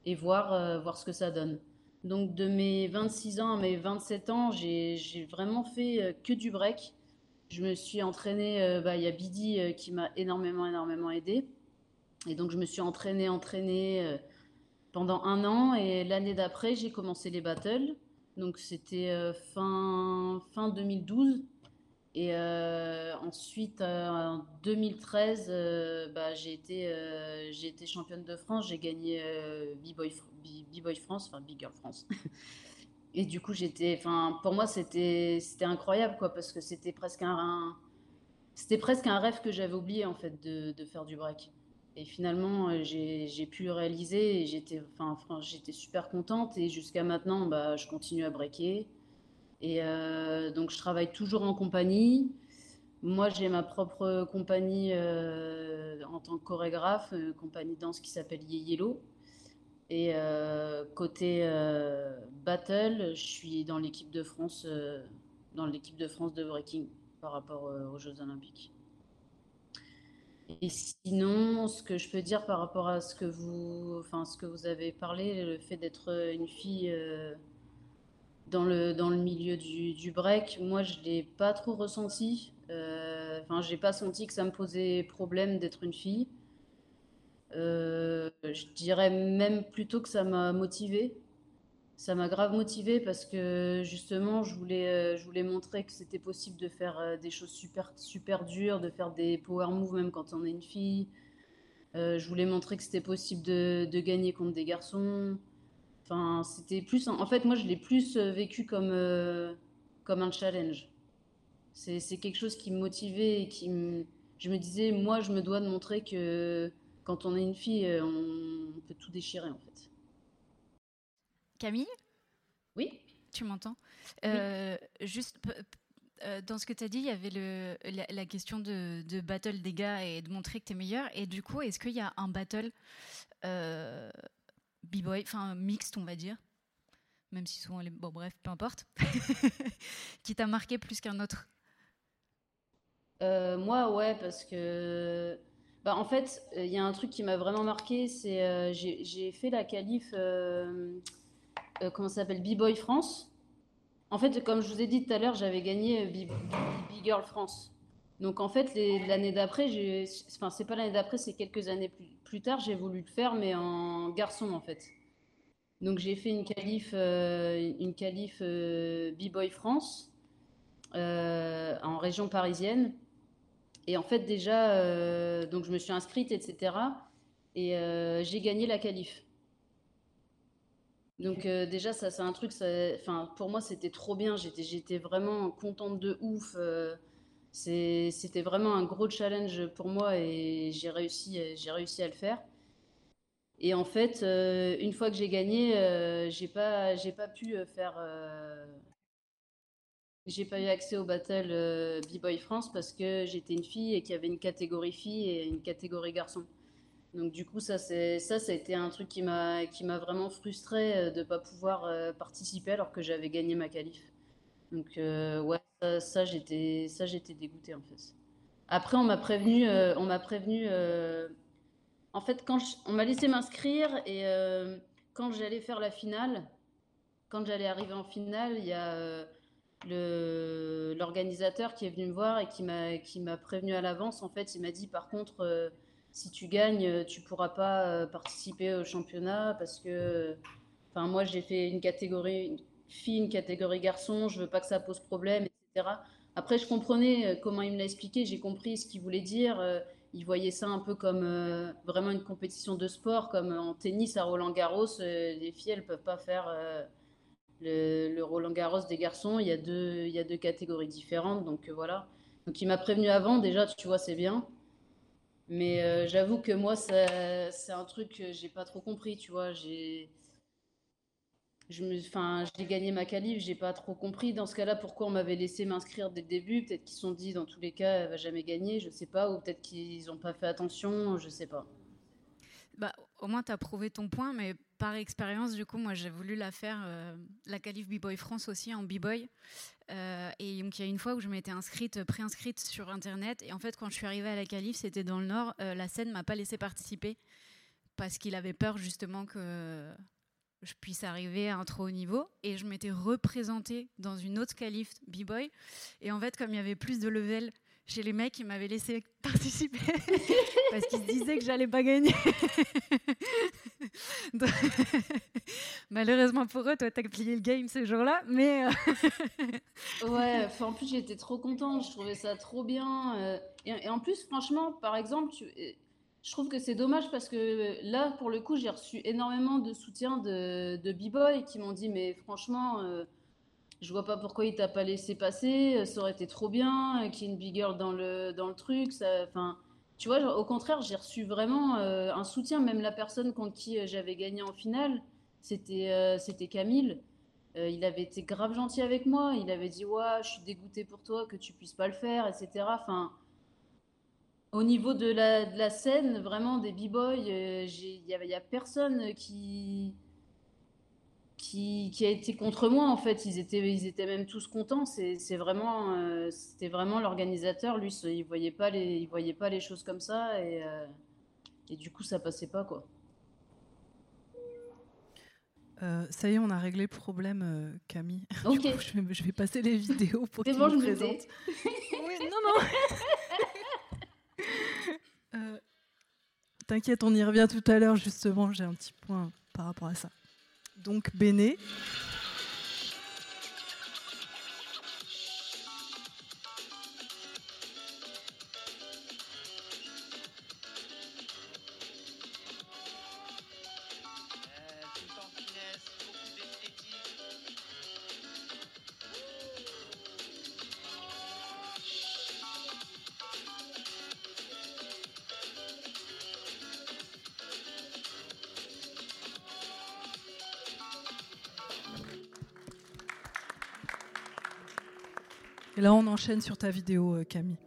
et voir, euh, voir ce que ça donne. Donc, de mes 26 ans à mes 27 ans, j'ai vraiment fait euh, que du break. Je me suis entraînée, bah, il y a Bidi qui m'a énormément, énormément aidé. Et donc, je me suis entraînée, entraînée pendant un an. Et l'année d'après, j'ai commencé les battles. Donc, c'était fin, fin 2012. Et euh, ensuite, euh, en 2013, euh, bah, j'ai été, championne de France. J'ai gagné B-Boy France, enfin Big Girl France. (laughs) Et du coup, pour moi, c'était, incroyable, quoi, parce que c'était presque un, presque un rêve que j'avais oublié, en fait, de faire du break. Et finalement, j'ai, j'ai pu le réaliser et j'étais, enfin, super contente. Et jusqu'à maintenant, bah, je continue à breaker. Et euh, donc, je travaille toujours en compagnie. Moi, j'ai ma propre compagnie euh, en tant que chorégraphe, une compagnie danse qui s'appelle Yellow. Et euh, côté battle, je suis dans l'équipe de France, dans l'équipe de France de breaking par rapport aux Jeux Olympiques. Et sinon, ce que je peux dire par rapport à ce que vous, enfin, ce que vous avez parlé, le fait d'être une fille dans le, dans le milieu du, du break, moi, je ne l'ai pas trop ressenti. Euh, enfin, je n'ai pas senti que ça me posait problème d'être une fille. Euh, je dirais même plutôt que ça m'a motivée. Ça m'a grave motivée parce que justement, je voulais, euh, je voulais montrer que c'était possible de faire des choses super, super dures, de faire des power moves même quand on est une fille. je voulais montrer que c'était possible de, gagner contre des garçons. Enfin, c'était plus. En fait, moi, je l'ai plus euh, vécu comme, euh, comme un challenge. C'est quelque chose qui me motivait et qui me. Je me disais, moi, je me dois de montrer que quand on est une fille, euh, on peut tout déchirer, en fait. Camille Oui Tu m'entends Juste. Dans ce que tu as dit, il y avait le, la, question de, de, battle des gars et de montrer que tu es meilleur. Et du coup, est-ce qu'il y a un battle b-boy, enfin mixte, on va dire, même si souvent, les... bon bref, peu importe, (laughs) qui t'a marqué plus qu'un autre? Euh, Moi, ouais, parce que, bah, en fait, il y a un truc qui m'a vraiment marqué, c'est euh, j'ai fait la qualif, euh, comment ça s'appelle, B-Boy France. En fait, comme je vous ai dit tout à l'heure, j'avais gagné Big Girl France. Donc en fait, l'année d'après, enfin c'est pas l'année d'après, c'est quelques années plus, plus tard, j'ai voulu le faire, mais en garçon en fait. Donc j'ai fait une qualif, euh, une qualif euh, B-Boy France. en région parisienne. Et en fait, déjà, donc je me suis inscrite, etc. Et j'ai gagné la qualif. Donc déjà, ça, c'est un truc, enfin, pour moi, c'était trop bien. J'étais, vraiment contente de ouf. c'était vraiment un gros challenge pour moi et j'ai réussi, j'ai réussi à le faire. Et en fait, euh, une fois que j'ai gagné, euh, j'ai pas, j'ai pas pu euh, faire. j'ai pas eu accès au battle B-Boy France parce que j'étais une fille et qu'il y avait une catégorie fille et une catégorie garçon. Donc du coup, ça, c'est, ça, ça a été un truc qui m'a, qui m'a vraiment frustré de pas pouvoir participer alors que j'avais gagné ma qualif. Donc ouais, ça, j'étais, ça, j'étais dégoûtée en fait. Après, on m'a prévenu, on m'a prévenu en fait, quand on m'a laissé m'inscrire et euh, quand j'allais faire la finale, quand j'allais arriver en finale, il y a euh, l'organisateur qui est venu me voir et qui m'a qui m'a prévenu à l'avance. En fait, il m'a dit par contre, euh, si tu gagnes, tu pourras pas participer au championnat parce que, enfin, moi j'ai fait une catégorie fille, une catégorie garçon. Je veux pas que ça pose problème, etc. Après, je comprenais comment il me l'a expliqué. J'ai compris ce qu'il voulait dire ils voyaient ça un peu comme euh, vraiment une compétition de sport, comme en tennis à Roland Garros, euh, les filles elles peuvent pas faire euh, le, Roland Garros des garçons. Il y a deux, il y a deux catégories différentes, donc voilà. Donc il m'a prévenu avant, déjà, tu vois, c'est bien. Mais j'avoue que moi, c'est un truc que j'ai pas trop compris, tu vois. J'ai gagné ma qualif, j'ai pas trop compris dans ce cas-là pourquoi on m'avait laissé m'inscrire dès le début? Peut-être qu'ils se sont dit dans tous les cas, elle va jamais gagner, je sais pas, ou peut-être qu'ils ont pas fait attention, je sais pas. Bah, au moins, tu as prouvé ton point, mais par expérience, du coup, moi, j'ai voulu la faire, euh, la qualif B-Boy France aussi en B-Boy. Euh, et donc, il y a une fois où je m'étais inscrite, préinscrite sur Internet. Et en fait, quand je suis arrivée à la qualif, c'était dans le Nord. Euh, la scène m'a pas laissé participer parce qu'il avait peur justement que je puisse arriver à un trop haut niveau. Et je m'étais représentée dans une autre qualif B-Boy. Et en fait, comme il y avait plus de level chez les mecs, ils m'avaient laissé (laughs) participer (laughs) parce qu'ils disaient que j'allais pas gagner. (laughs) malheureusement pour eux, toi, t'as plié le game ce jour-là, mais. Euh, ouais, en plus, j'étais trop contente, je trouvais ça trop bien. Euh, et, en plus, franchement, par exemple, tu, je trouve que c'est dommage parce que là, pour le coup, j'ai reçu énormément de soutien de, de b-boy qui m'ont dit Mais franchement, euh, je vois pas pourquoi il t'a pas laissé passer, ça aurait été trop bien, euh, qu'il y ait une big girl dans le, dans le truc. Enfin, tu vois, au contraire, j'ai reçu vraiment euh, un soutien, même la personne contre qui j'avais gagné en finale, c'était c'était Camille. il avait été grave gentil avec moi, il avait dit Ouais, je suis dégoûté pour toi que tu puisses pas le faire, etc. Enfin au niveau de la, scène, vraiment des b-boys, euh, il n'y a, a, personne qui, qui, qui, a été contre moi en fait. Ils étaient, ils étaient même tous contents. C'est vraiment, euh, c'était vraiment l'organisateur. Lui, il voyait pas les, il voyait pas les choses comme ça et, euh, et du coup, ça passait pas quoi. ça y est, on a réglé le problème, Camille. (laughs) Ok. je, vais, je, vais, passer les vidéos pour que tu me présentes. (laughs) oui, non, non. Euh, t'inquiète, on y revient tout à l'heure, justement, j'ai un petit point par rapport à ça. Donc, Béné. Là, on enchaîne sur ta vidéo, euh, Camille.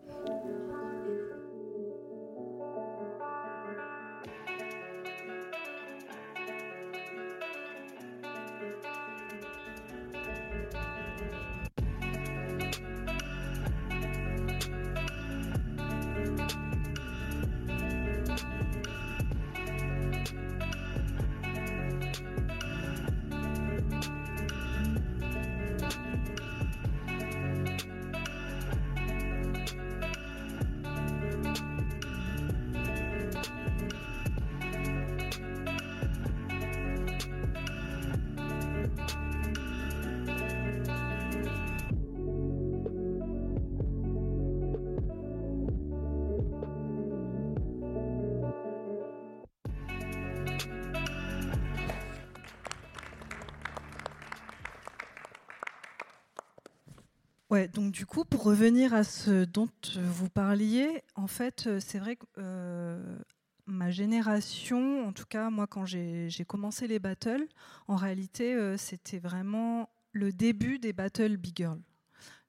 Donc du coup, pour revenir à ce dont vous parliez, en fait, euh, c'est vrai que euh, ma génération, en tout cas, moi, quand j'ai commencé les battles, en réalité, euh, c'était vraiment le début des battles Big Girl.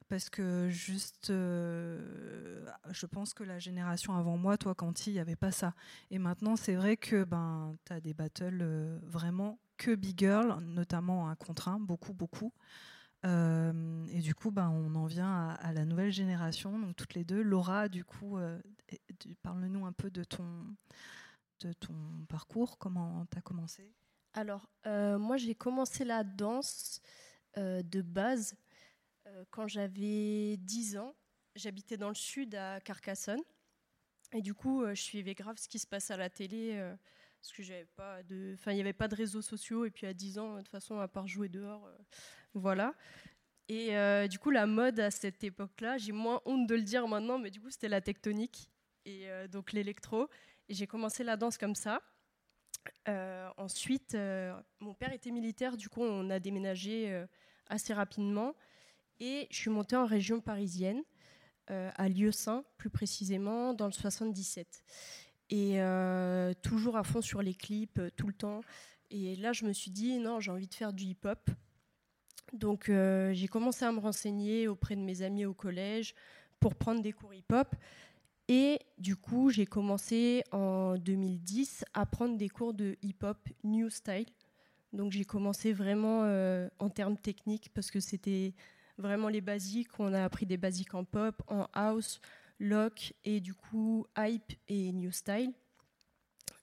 Parce que juste, je pense que la génération avant moi, toi, Canty, il n'y avait pas ça. Et maintenant, c'est vrai que ben, tu as des battles vraiment que Big Girl, notamment un contre un, beaucoup, beaucoup. Euh, et du coup, ben, on en vient à, la nouvelle génération, donc toutes les deux. Laura, du coup, euh, parle-nous un peu de ton, de ton parcours, comment tu as commencé? Alors, euh, moi, j'ai commencé la danse de base quand j'avais 10 ans. J'habitais dans le sud à Carcassonne. Et du coup, je suivais grave ce qui se passe à la télé parce que j'avais pas de, enfin, il n'y avait pas de réseaux sociaux et puis à 10 ans, de toute façon, à part jouer dehors, voilà. Et euh, du coup, la mode à cette époque-là, j'ai moins honte de le dire maintenant, mais du coup, c'était la tectonique et euh, donc l'électro. Et j'ai commencé la danse comme ça. Euh, ensuite, mon père était militaire, du coup, on a déménagé assez rapidement. Et je suis montée en région parisienne, à Lieu-Saint, plus précisément, dans le 77. Et toujours à fond sur les clips, tout le temps. Et là, je me suis dit, non, j'ai envie de faire du hip-hop. Donc euh, j'ai commencé à me renseigner auprès de mes amis au collège pour prendre des cours hip-hop. Et du coup, j'ai commencé en 2010 à prendre des cours de hip-hop new style. Donc j'ai commencé vraiment euh, en termes techniques parce que c'était vraiment les basiques. On a appris des basiques en pop, en house, lock et du coup hype et new style.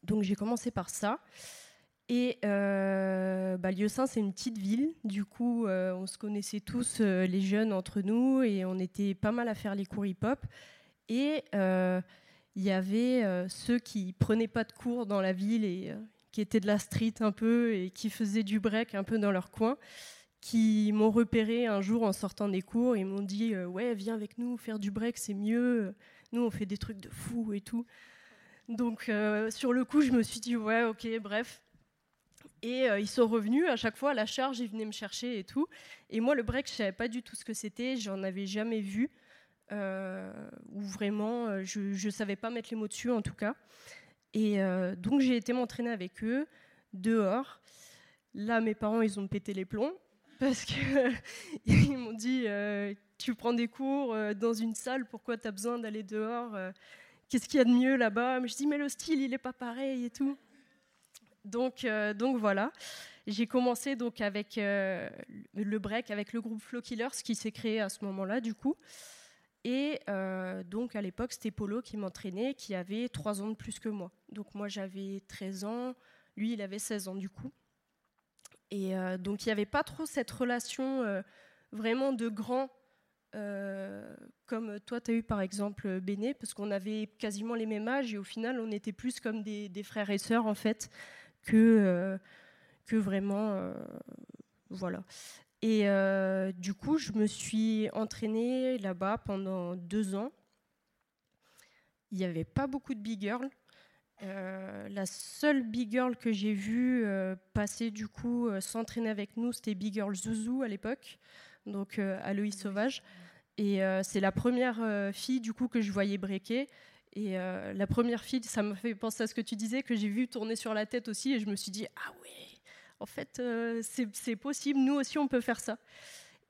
Donc j'ai commencé par ça. Et euh, bah, Lieu-Saint, c'est une petite ville. Du coup, euh, on se connaissait tous, euh, les jeunes, entre nous, et on était pas mal à faire les cours hip-hop. Et il y avait ceux qui prenaient pas de cours dans la ville et qui étaient de la street un peu et qui faisaient du break un peu dans leur coin, qui m'ont repéré un jour en sortant des cours et m'ont dit Ouais, viens avec nous, faire du break, c'est mieux. Nous, on fait des trucs de fou et tout. Donc, sur le coup, je me suis dit Ouais, ok, bref. Et euh, ils sont revenus à chaque fois à la charge, ils venaient me chercher et tout. Et moi, le break, je savais pas du tout ce que c'était, j'en avais jamais vu, euh, ou vraiment, euh, je ne savais pas mettre les mots dessus en tout cas. Et donc j'ai été m'entraîner avec eux dehors. Là, mes parents, ils ont pété les plombs (laughs) parce qu'ils (laughs) m'ont dit Tu prends des cours dans une salle, pourquoi tu as besoin d'aller dehors Qu'est-ce qu'il y a de mieux là-bas? Je dis Mais le style, il n'est pas pareil et tout. Donc, euh, donc voilà. J'ai commencé donc avec euh, le break avec le groupe Flow Killers qui s'est créé à ce moment-là du coup. Et euh, donc à l'époque c'était Polo qui m'entraînait, qui avait 3 ans de plus que moi. Donc moi j'avais 13 ans, lui il avait 16 ans du coup. Et donc il n'y avait pas trop cette relation vraiment de grand comme toi tu as eu par exemple Béné, parce qu'on avait quasiment les mêmes âges et au final on était plus comme des, des frères et sœurs en fait que, euh, que vraiment. Euh, voilà. Et euh, du coup, je me suis entraînée là-bas pendant deux ans. Il n'y avait pas beaucoup de big girls. la seule big girl que j'ai vue passer du coup s'entraîner avec nous, c'était big girl Zouzou à l'époque, donc Aloïs Sauvage. Et c'est la première fille du coup que je voyais breaker. Et euh, la première fille, ça me fait penser à ce que tu disais, que j'ai vu tourner sur la tête aussi, et je me suis dit, ah ouais, en fait, euh, c'est possible, nous aussi, on peut faire ça.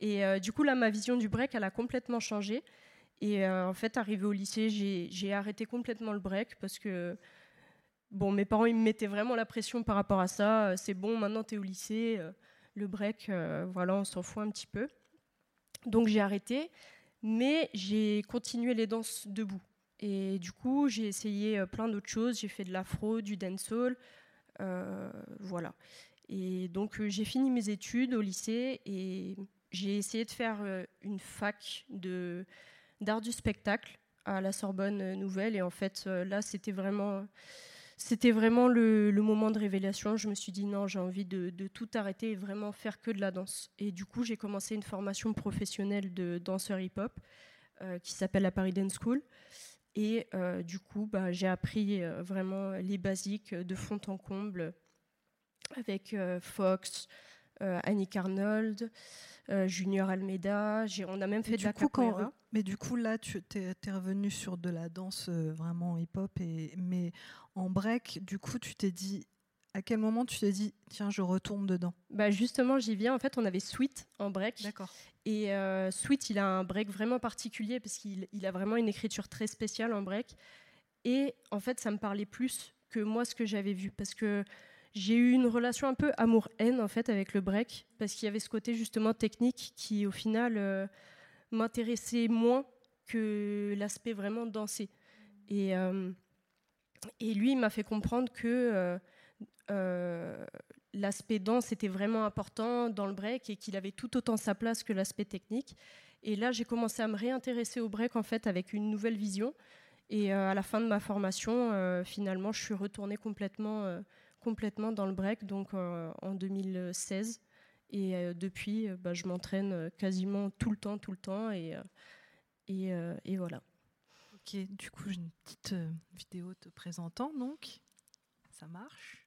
Et euh, du coup, là, ma vision du break, elle a complètement changé. Et en fait, arrivé au lycée, j'ai arrêté complètement le break parce que, bon, mes parents, ils me mettaient vraiment la pression par rapport à ça. C'est bon, maintenant, tu es au lycée, le break, voilà, on s'en fout un petit peu. Donc, j'ai arrêté, mais j'ai continué les danses debout. Et du coup, j'ai essayé euh, plein d'autres choses. J'ai fait de l'afro, du dancehall, euh, voilà. Et donc, euh, j'ai fini mes études au lycée et j'ai essayé de faire une fac d'art du spectacle à la Sorbonne Nouvelle. Et en fait, là, c'était vraiment, c'était vraiment le, moment de révélation. Je me suis dit non, j'ai envie de, tout arrêter et vraiment faire que de la danse. Et du coup, j'ai commencé une formation professionnelle de danseur hip-hop qui s'appelle la Paris Dance School. Et euh, du coup, bah, j'ai appris euh, vraiment les basiques de fond en comble avec euh, Fox, Annie Arnold, Junior Almeida. On a même fait de la coup, mais du coup, là, tu es, revenu sur de la danse vraiment hip-hop. Mais en break, du coup, tu t'es dit, à quel moment tu t'es dit, tiens, je retourne dedans? Bah Justement, j'y viens. En fait, on avait Sweet en break. D'accord. Et euh, Sweet, il a un break vraiment particulier parce qu'il il a vraiment une écriture très spéciale en break. Et en fait, ça me parlait plus que moi ce que j'avais vu. Parce que j'ai eu une relation un peu amour-haine en fait avec le break. Parce qu'il y avait ce côté justement technique qui, au final, euh, m'intéressait moins que l'aspect vraiment dansé. Et, euh, et lui, il m'a fait comprendre que l'aspect danse était vraiment important dans le break et qu'il avait tout autant sa place que l'aspect technique. Et là, j'ai commencé à me réintéresser au break en fait avec une nouvelle vision. Et euh, à la fin de ma formation, euh, finalement, je suis retournée complètement, complètement dans le break, donc en 2016. Et depuis, bah, je m'entraîne quasiment tout le temps, tout le temps. Et, et, et voilà. Ok, du coup, j'ai une petite vidéo te présentant, donc. Ça marche.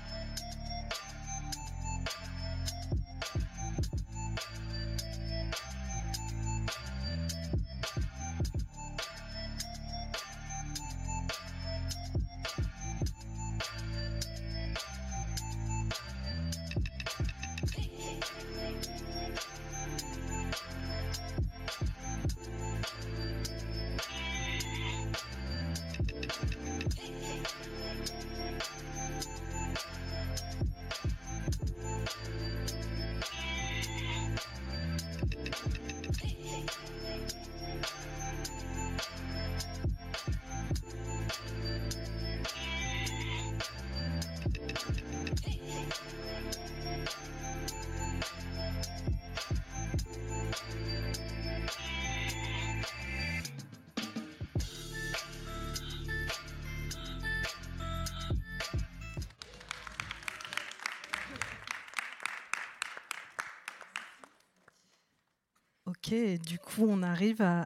Ok, du coup, on arrive à,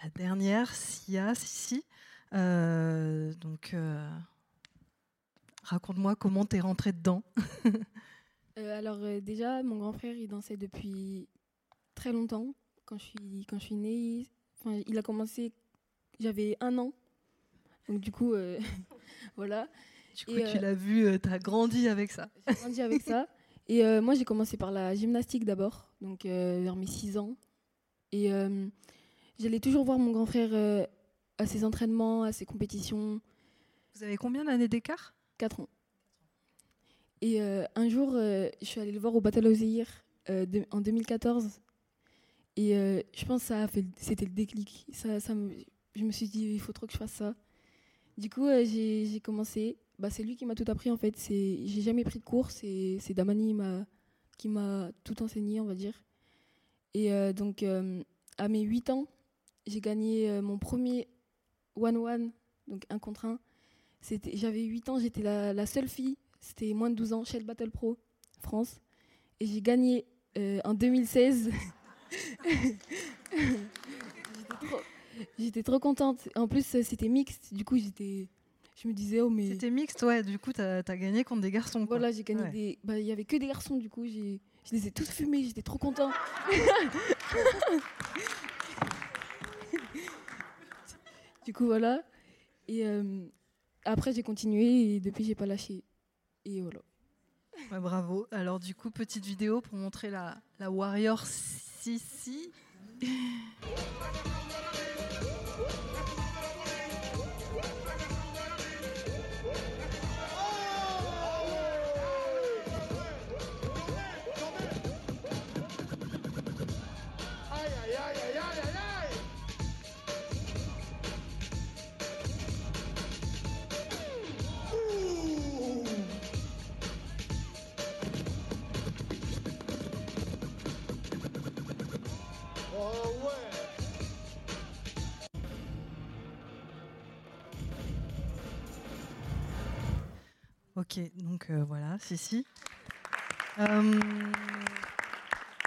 la dernière, Sia, Sissi. Euh, donc, euh, raconte-moi comment tu es rentrée dedans. (laughs) Euh, alors, déjà, mon grand frère, il dansait depuis très longtemps. Quand je suis, quand je suis née, il a commencé, j'avais un an. Donc, du coup, (laughs) voilà. Du coup, tu l'as vu, tu as grandi avec ça. J'ai grandi avec ça. (laughs) Et moi, j'ai commencé par la gymnastique d'abord, donc vers mes 6 ans. Et euh, j'allais toujours voir mon grand frère à ses entraînements, à ses compétitions. Vous avez combien d'années d'écart? 4 ans. Et un jour, je suis allée le voir au Battle of the Year en 2014. Et je pense que ça a fait, c'était le déclic. Ça, ça je me suis dit, il faut trop que je fasse ça. Du coup, j'ai commencé bah, c'est lui qui m'a tout appris en fait. C'est, j'ai jamais pris de cours, c'est, c'est Damani qui m'a tout enseigné, on va dire. Et euh, donc, euh, à mes 8 ans, j'ai gagné euh, mon premier one-one, donc un contre un. J'avais 8 ans, j'étais la, seule fille, c'était moins de 12 ans, Shell Battle Pro France. Et j'ai gagné en 2016. (laughs) j'étais, trop, contente. En plus, c'était mixte, du coup, j'étais je me disais, oh, mais. C'était mixte, ouais, du coup, tu as, gagné contre des garçons. Voilà, j'ai gagné des. Bah, il y avait que des garçons, du coup, j'ai. Je les ai tous fumés, j'étais trop content. (laughs) du coup, voilà. Et euh, après, j'ai continué et depuis, j'ai pas lâché. Et voilà. bravo. Alors, du coup, petite vidéo pour montrer la, la Warrior Sissi. Donc euh, voilà. Euh,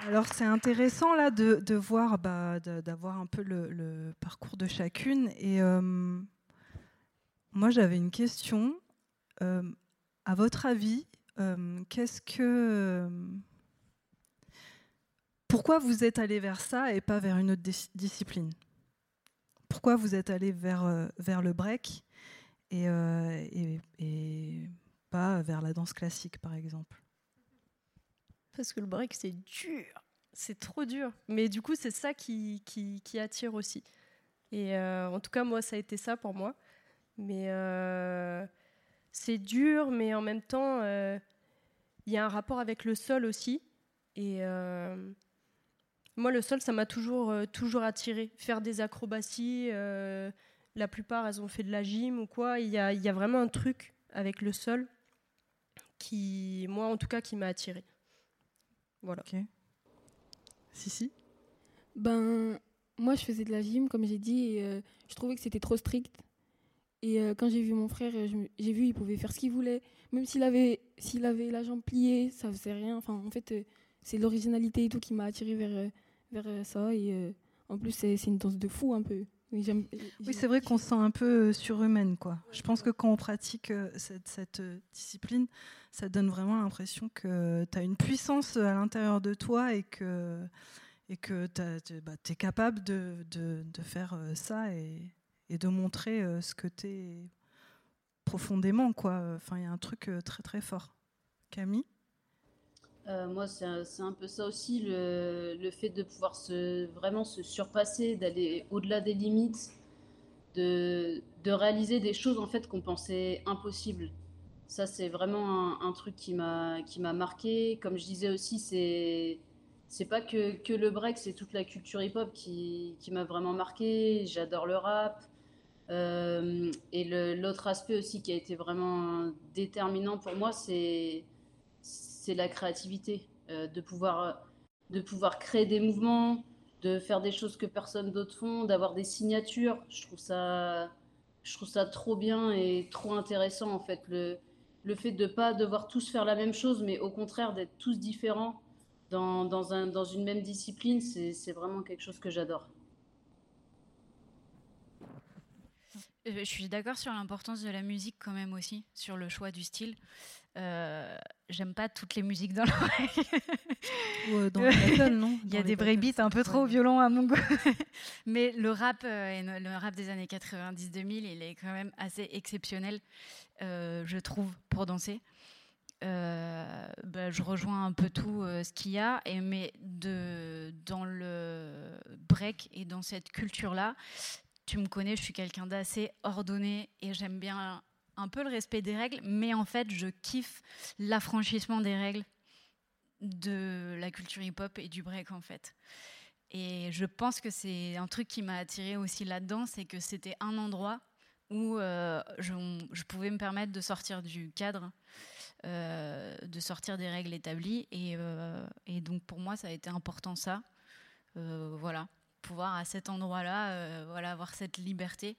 alors c'est intéressant là de, voir, bah, d'avoir un peu le, parcours de chacune. Et euh, moi j'avais une question. à votre avis, qu'est-ce que. Pourquoi vous êtes allé vers ça et pas vers une autre discipline? Pourquoi vous êtes allé vers, le break et, pas vers la danse classique, par exemple Parce que le break, c'est dur. C'est trop dur. Mais du coup, c'est ça qui, attire aussi. Et en tout cas, moi, ça a été ça pour moi. Mais c'est dur, mais en même temps, euh, il y a un rapport avec le sol aussi. Et euh, moi, le sol, ça m'a toujours, euh, toujours attiré. Faire des acrobaties, la plupart, elles ont fait de la gym ou quoi. Il y a, vraiment un truc avec le sol qui, moi, en tout cas, qui m'a attiré. Voilà. Ok. Si, si. Ben, moi, je faisais de la gym, comme j'ai dit, et je trouvais que c'était trop strict. Et euh, quand j'ai vu mon frère, j'ai vu il pouvait faire ce qu'il voulait. Même s'il avait, s'il avait la jambe pliée, ça faisait rien. Enfin, en fait, euh, c'est l'originalité et tout qui m'a attiré vers, euh, vers ça. Et en plus, c'est une danse de fou un peu. Oui, c'est vrai qu'on se sent un peu surhumaine. Quoi. Je pense que quand on pratique cette, cette discipline, ça donne vraiment l'impression que tu as une puissance à l'intérieur de toi et que et que tu bah, es capable de, de, de faire ça et, et de montrer euh, ce que tu es profondément. Quoi. Enfin, il y a un truc euh, très très fort. Camille? Euh, moi, c'est un, peu ça aussi, le, le, fait de pouvoir se, vraiment se surpasser, d'aller au-delà des limites, de, de, réaliser des choses en fait qu'on pensait impossibles. Ça, c'est vraiment un, truc qui m'a marqué. Comme je disais aussi, c'est c'est pas que, que, le break, c'est toute la culture hip-hop qui, qui m'a vraiment marqué. J'adore le rap, euh, et l'autre aspect aussi qui a été vraiment déterminant pour moi, c'est la créativité, euh, de, pouvoir, de pouvoir créer des mouvements, de faire des choses que personne d'autre font, d'avoir des signatures. Je trouve ça, je trouve ça trop bien et trop intéressant en fait. Le, le fait de pas devoir tous faire la même chose, mais au contraire d'être tous différents dans, dans, un, dans une même discipline, c'est vraiment quelque chose que j'adore. Euh, je suis d'accord sur l'importance de la musique quand même aussi, sur le choix du style. Euh, J'aime pas toutes les musiques dans le dans le (laughs) non Il y a des breakbeats un peu trop violents à mon goût. (laughs) Mais le rap, euh, le rap des années 90-2000, il est quand même assez exceptionnel, euh, je trouve, pour danser. Bah, je rejoins un peu tout ce qu'il y a, et, mais de, dans le break et dans cette culture-là, tu me connais, je suis quelqu'un d'assez ordonné et j'aime bien un peu le respect des règles, mais en fait, je kiffe l'affranchissement des règles de la culture hip-hop et du break en fait. Et je pense que c'est un truc qui m'a attiré aussi là-dedans, c'est que c'était un endroit où euh, je, pouvais me permettre de sortir du cadre, euh, de sortir des règles établies. Et, euh, et, donc pour moi, ça a été important ça. voilà pouvoir à cet endroit-là, voilà, avoir cette liberté.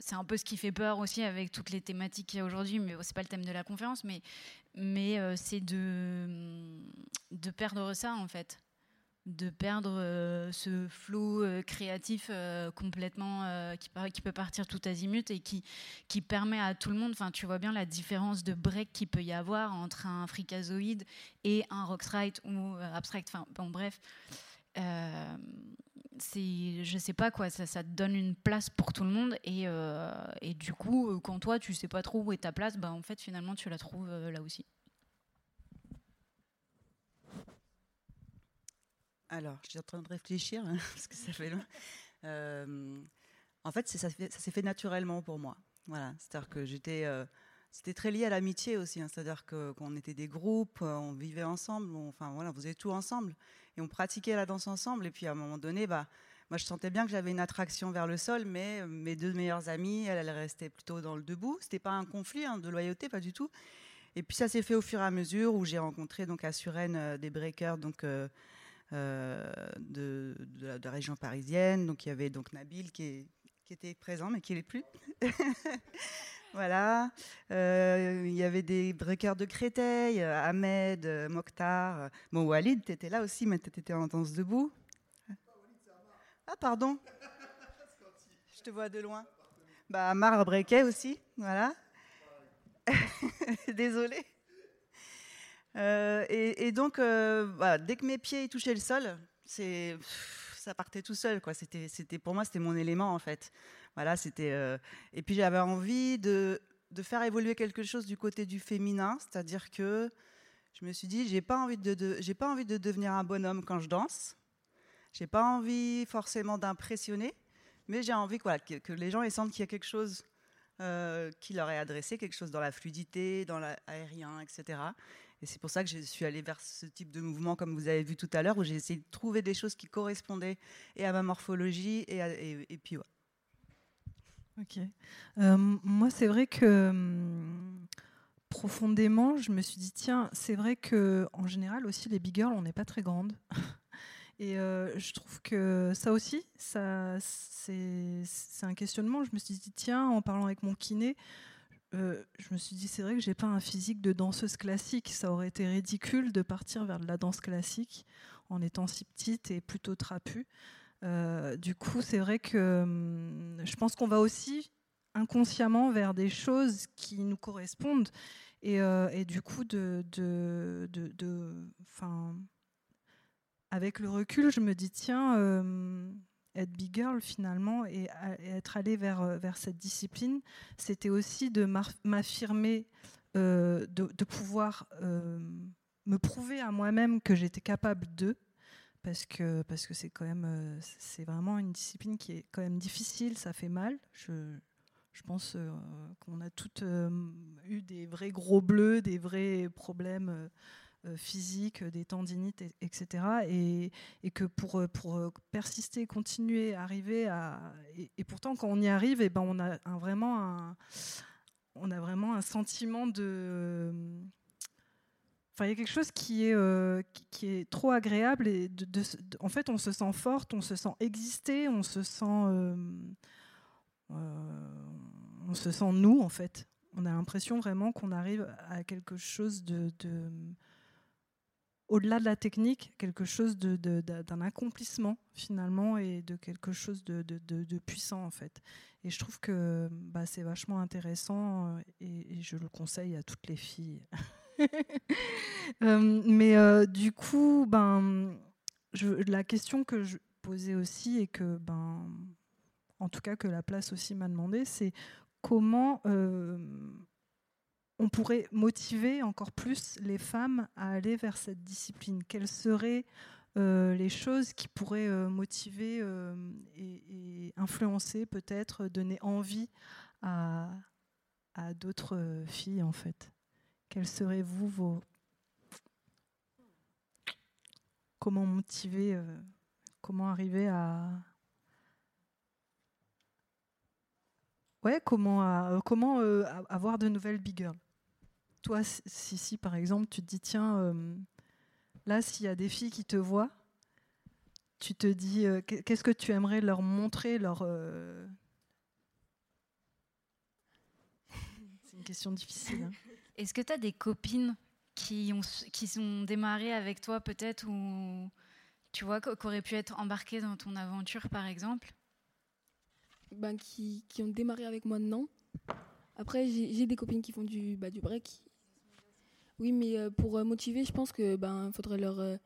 C'est un peu ce qui fait peur aussi avec toutes les thématiques qu'il y a aujourd'hui, mais c'est pas le thème de la conférence, mais, euh, c'est de, perdre ça en fait, de perdre euh, ce flou créatif complètement qui, peut partir tout azimut et qui, permet à tout le monde, enfin tu vois bien la différence de break qu'il peut y avoir entre un freakazoid et un rockstrite ou abstract, enfin bon bref. Euh, c'est je sais pas quoi ça, te donne une place pour tout le monde et, euh, et, du coup euh, quand toi tu sais pas trop où est ta place bah en fait finalement tu la trouves là aussi. Alors je suis en train de réfléchir hein, (laughs) parce que ça fait long. En fait ça, s'est fait naturellement pour moi. Voilà. C'est à dire que j'étais c'était très lié à l'amitié aussi, hein. c'est-à-dire qu'on était des groupes, on vivait ensemble, enfin voilà, on faisait tout ensemble et on pratiquait la danse ensemble. Et puis à un moment donné, bah, moi je sentais bien que j'avais une attraction vers le sol, mais mes deux meilleures amies, elles, restaient plutôt dans le debout. C'était pas un conflit hein, de loyauté, pas du tout. Et puis ça s'est fait au fur et à mesure où j'ai rencontré donc à Suresnes euh, des breakers donc euh, euh, de, la, région parisienne. Donc il y avait donc Nabil qui, qui était présent mais qui n'est plus. (laughs) Voilà. Euh, il y avait des breakers de Créteil, euh, Ahmed, euh, Mokhtar. Bon, Walid, tu étais là aussi, mais tu étais en danse debout. Ah, pardon. Je te vois de loin. Bah, Amar breakait aussi, voilà. (laughs) Désolée. Euh, et, donc, voilà, dès que mes pieds touchaient le sol, c'est ça partait tout seul. Quoi. C'était, c'était, pour moi, c'était mon élément, en fait. Voilà, c'était, euh, et puis, j'avais envie de, faire évoluer quelque chose du côté du féminin, c'est-à-dire que je me suis dit, j'ai pas envie de, j'ai pas envie de devenir un bonhomme quand je danse. J'ai pas envie forcément d'impressionner, mais j'ai envie que, que, les gens sentent qu'il y a quelque chose euh, qui leur est adressé, quelque chose dans la fluidité, dans l'aérien, etc. Et c'est pour ça que je suis allée vers ce type de mouvement, comme vous avez vu tout à l'heure, où j'ai essayé de trouver des choses qui correspondaient et à ma morphologie et, puis ouais. Ok. Euh, moi, c'est vrai que hum, profondément, je me suis dit tiens, c'est vrai que en général aussi les big girls, on n'est pas très grandes. (laughs) Et euh, je trouve que ça aussi, ça, c'est un questionnement. Je me suis dit tiens, en parlant avec mon kiné, euh, je me suis dit, c'est vrai que j'ai pas un physique de danseuse classique. Ça aurait été ridicule de partir vers de la danse classique en étant si petite et plutôt trapue. Euh, du coup, c'est vrai que hum, je pense qu'on va aussi inconsciemment vers des choses qui nous correspondent. Et, euh, du coup, de, de, de, de avec le recul, je me dis, tiens, euh, être big girl finalement et, être allé vers, euh, vers cette discipline, c'était aussi de m'affirmer, euh, de, pouvoir euh, me prouver à moi-même que j'étais capable de, parce que parce que c'est quand même c'est vraiment une discipline qui est quand même difficile, ça fait mal. Je, je pense qu'on a toutes eu des vrais gros bleus, des vrais problèmes physiques, des tendinites, etc. Et, que pour, pour persister, continuer, arriver à... Et, pourtant, quand on y arrive, et eh ben, on a vraiment un, sentiment de... Enfin, il y a quelque chose qui est, euh, trop agréable et en fait, on se sent forte, on se sent exister, on se sent, euh, euh, on se sent nous en fait. On a l'impression vraiment qu'on arrive à quelque chose de, au-delà de la technique, quelque chose d'un accomplissement finalement et de quelque chose de, puissant en fait. Et je trouve que bah, c'est vachement intéressant et, et je le conseille à toutes les filles. (laughs) euh, mais euh, du coup, ben, la question que je posais aussi et que, ben, en tout cas, que la place aussi m'a demandé, c'est comment euh, on pourrait motiver encore plus les femmes à aller vers cette discipline. Quelles seraient euh, les choses qui pourraient euh, motiver euh, et, influencer, peut-être, donner envie à, d'autres filles, en fait? Quels seraient vous vos comment motiver comment arriver à ouais comment avoir de nouvelles big girls? Toi si si par exemple tu te dis tiens euh, là s'il y a des filles qui te voient tu te dis euh, qu'est-ce que tu aimerais leur montrer leur euh c'est une question difficile hein. (laughs) Est-ce que tu as des copines qui ont, qui sont démarrées avec toi peut-être ou tu vois qui auraient pu être embarquées dans ton aventure par exemple? Ben, qui, qui, ont démarré avec moi non. Après j'ai des copines qui font du, bah, du break. Oui mais euh, pour euh, motiver je pense que ben faudrait leur euh,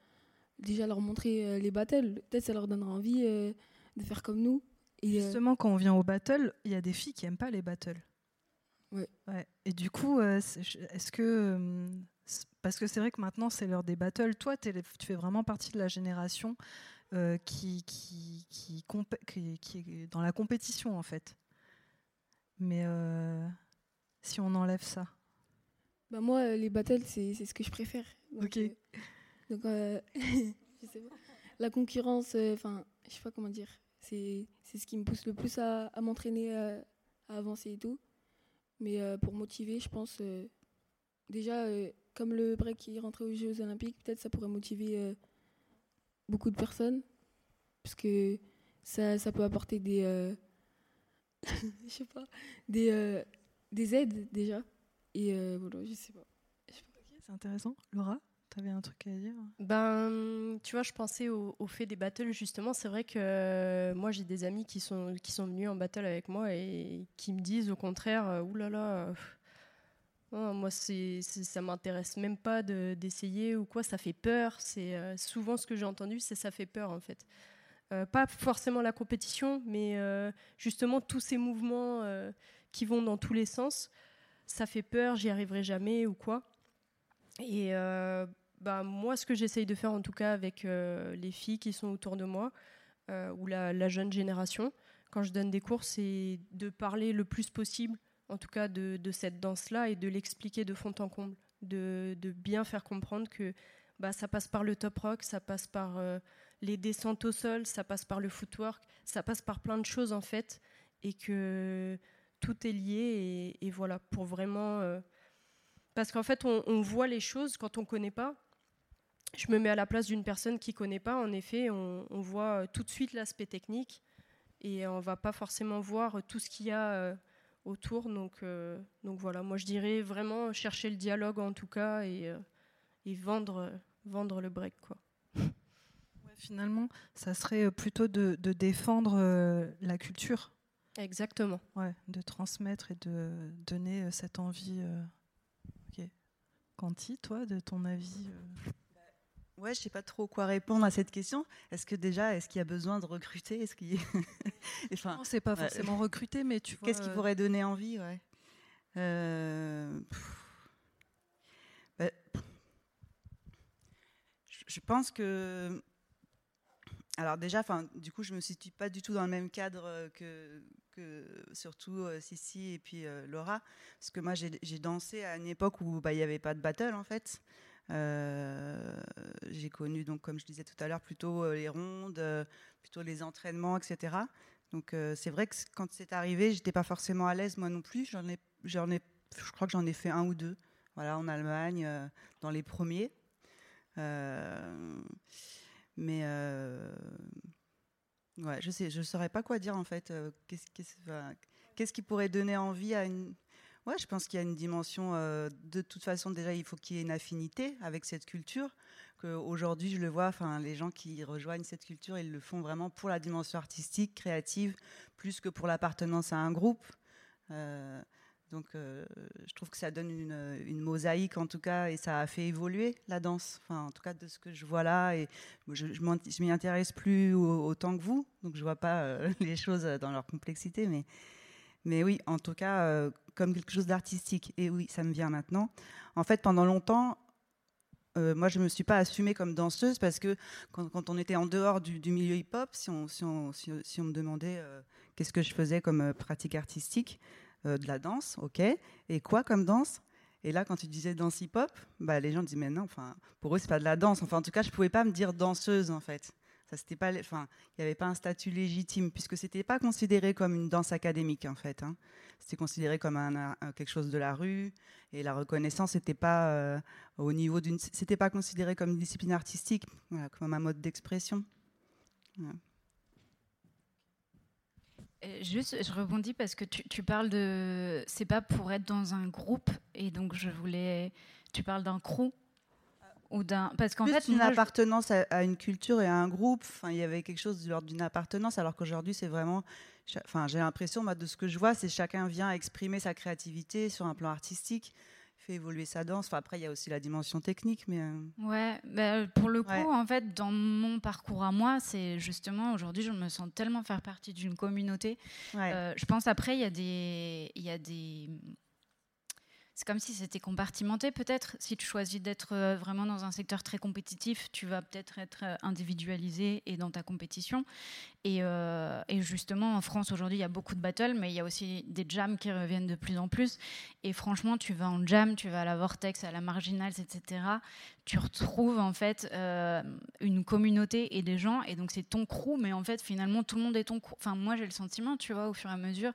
déjà leur montrer les battles. Peut-être ça leur donnera envie de faire comme nous. Et, Justement quand on vient au battle il y a des filles qui aiment pas les battles. Ouais. ouais. Et du coup, est-ce que. Parce que c'est vrai que maintenant, c'est l'heure des battles. Toi, tu fais vraiment partie de la génération euh, qui, qui, qui, qui, qui, est dans la compétition, en fait. Mais euh, si on enlève ça bah Moi, les battles, c'est ce que je préfère. Donc, ok. Euh, donc, (laughs) je sais pas. La concurrence, enfin, je sais pas comment dire. C'est ce qui me pousse le plus à, à m'entraîner, à, à avancer et tout. Mais euh, pour motiver, je pense euh, déjà, euh, comme le break qui est rentré aux Jeux Olympiques, peut-être ça pourrait motiver beaucoup de personnes. Parce que ça, ça peut apporter des. (laughs) je sais pas. Des, des aides déjà. Et voilà, je sais pas. sais pas. Okay, c'est intéressant. Laura T'avais un truc à dire Ben, tu vois, je pensais au, au fait des battles, justement. C'est vrai que euh, moi, j'ai des amis qui sont, qui sont venus en battle avec moi et qui me disent au contraire, euh, oulala, Oh, moi, c'est, ça m'intéresse même pas de- d'essayer ou quoi. Ça fait peur. C'est euh, souvent ce que j'ai entendu, c'est ça fait peur en fait. Euh, pas forcément la compétition, mais euh, justement tous ces mouvements euh, qui vont dans tous les sens. Ça fait peur. J'y arriverai jamais ou quoi. Et euh, bah, moi, ce que j'essaye de faire en tout cas avec euh, les filles qui sont autour de moi euh, ou la, jeune génération, quand je donne des cours, c'est de parler le plus possible en tout cas de, cette danse-là et de l'expliquer de fond en comble, de, bien faire comprendre que bah, ça passe par le top rock, ça passe par les descentes au sol, ça passe par le footwork, ça passe par plein de choses en fait, et que tout est lié, et, voilà, pour vraiment... euh, parce qu'en fait, on, voit les choses quand on ne connaît pas. Je me mets à la place d'une personne qui ne connaît pas, en effet, on, voit euh, tout de suite l'aspect technique, et on va pas forcément voir tout ce qu'il y a... euh, autour. Donc, voilà, moi je dirais vraiment chercher le dialogue en tout cas et, vendre, vendre le break. Quoi. (laughs) Finalement, ça serait plutôt de, défendre la culture. Exactement. Ouais, de transmettre et de donner euh, cette envie. euh, Ok. Quanti, toi, de ton avis euh, Ouais, je sais pas trop quoi répondre à cette question. Est-ce que déjà, est-ce qu'il y a besoin de recruter? Est-ce qu'il (laughs) enfin, Non, c'est pas ouais. forcément recruté, mais tu vois. Qu'est-ce qui euh, pourrait donner envie ouais? Euh. Bah, je- pense que. Alors, déjà, enfin, du coup, je me situe pas du tout dans le même cadre que, surtout euh, Sissi et puis euh, Laura. Parce que moi, j'ai dansé à une époque où bah, il n'y avait pas de battle, en fait. Euh, j'ai connu, donc, comme je disais tout à l'heure, plutôt euh, les rondes, plutôt les entraînements, etc. Donc c'est vrai que quand c'est arrivé, j'étais pas forcément à l'aise moi non plus. J'en ai, j'en ai, je crois que j'en ai fait un ou deux. Voilà, en Allemagne, dans les premiers. Mais ouais, je sais, je saurais pas quoi dire en fait. Euh, Qu'est-ce, qui pourrait donner envie à une Ouais, je pense qu'il y a une dimension. euh, de toute façon, déjà, il faut qu'il y ait une affinité avec cette culture. Aujourd'hui, je le vois. Enfin, les gens qui rejoignent cette culture, ils le font vraiment pour la dimension artistique, créative, plus que pour l'appartenance à un groupe. Euh, donc, euh, je trouve que ça donne une, mosaïque en tout cas, et ça a fait évoluer la danse. Enfin, en tout cas, de ce que je vois là, et je, je m'y intéresse plus au- autant que vous, donc je vois pas euh, (laughs) les choses dans leur complexité, mais mais oui, en tout cas, euh, comme quelque chose d'artistique. Et oui, ça me vient maintenant. En fait, pendant longtemps, moi, je ne me suis pas assumée comme danseuse parce que quand, on était en dehors du, milieu hip-hop, si on, si, on, si, on me demandait qu'est-ce que je faisais comme pratique artistique, euh, de la danse, ok. Et quoi comme danse? Et là, quand tu disais danse hip-hop, bah, les gens disaient, mais non, enfin, pour eux, c'est pas de la danse. Enfin, en tout cas, je pouvais pas me dire danseuse, en fait. Ça, c'était pas, enfin, il n'y avait pas un statut légitime puisque c'était pas considéré comme une danse académique en fait. hein. C'était considéré comme quelque chose de la rue et la reconnaissance n'était pas euh, au niveau d'une, c'était pas considéré comme une discipline artistique, comme un mode d'expression. Euh, Juste, je rebondis parce que tu, tu parles de. C'est pas pour être dans un groupe, et donc je voulais. Tu parles d'un crew ou d'un. Parce qu'en fait, une moi, appartenance à, à une culture et à un groupe. Enfin, il y avait quelque chose de l'ordre d'une appartenance, alors qu'aujourd'hui, c'est vraiment. Enfin, j'ai l'impression, moi, de ce que je vois, c'est chacun vient exprimer sa créativité sur un plan artistique, fait évoluer sa danse. Enfin, après, il y a aussi la dimension technique, mais. euh, Ouais, bah, pour le coup, Ouais. en fait, dans mon parcours à moi, c'est justement aujourd'hui, je me sens tellement faire partie d'une communauté. ouais. Euh, je pense après, il y a des, il y a des. C'est comme si c'était compartimenté, peut-être. Si tu choisis d'être euh, vraiment dans un secteur très compétitif, tu vas peut-être être euh, individualisé et dans ta compétition. Et, euh, et justement, en France, aujourd'hui, il y a beaucoup de battles, mais il y a aussi des jams qui reviennent de plus en plus. Et franchement, tu vas en jam, tu vas à la Vortex, à la Marginals, etc. Tu retrouves en fait une communauté et des gens, et donc c'est ton crew, mais en fait, finalement, tout le monde est ton crew. Enfin, moi, j'ai le sentiment, tu vois, au fur et à mesure,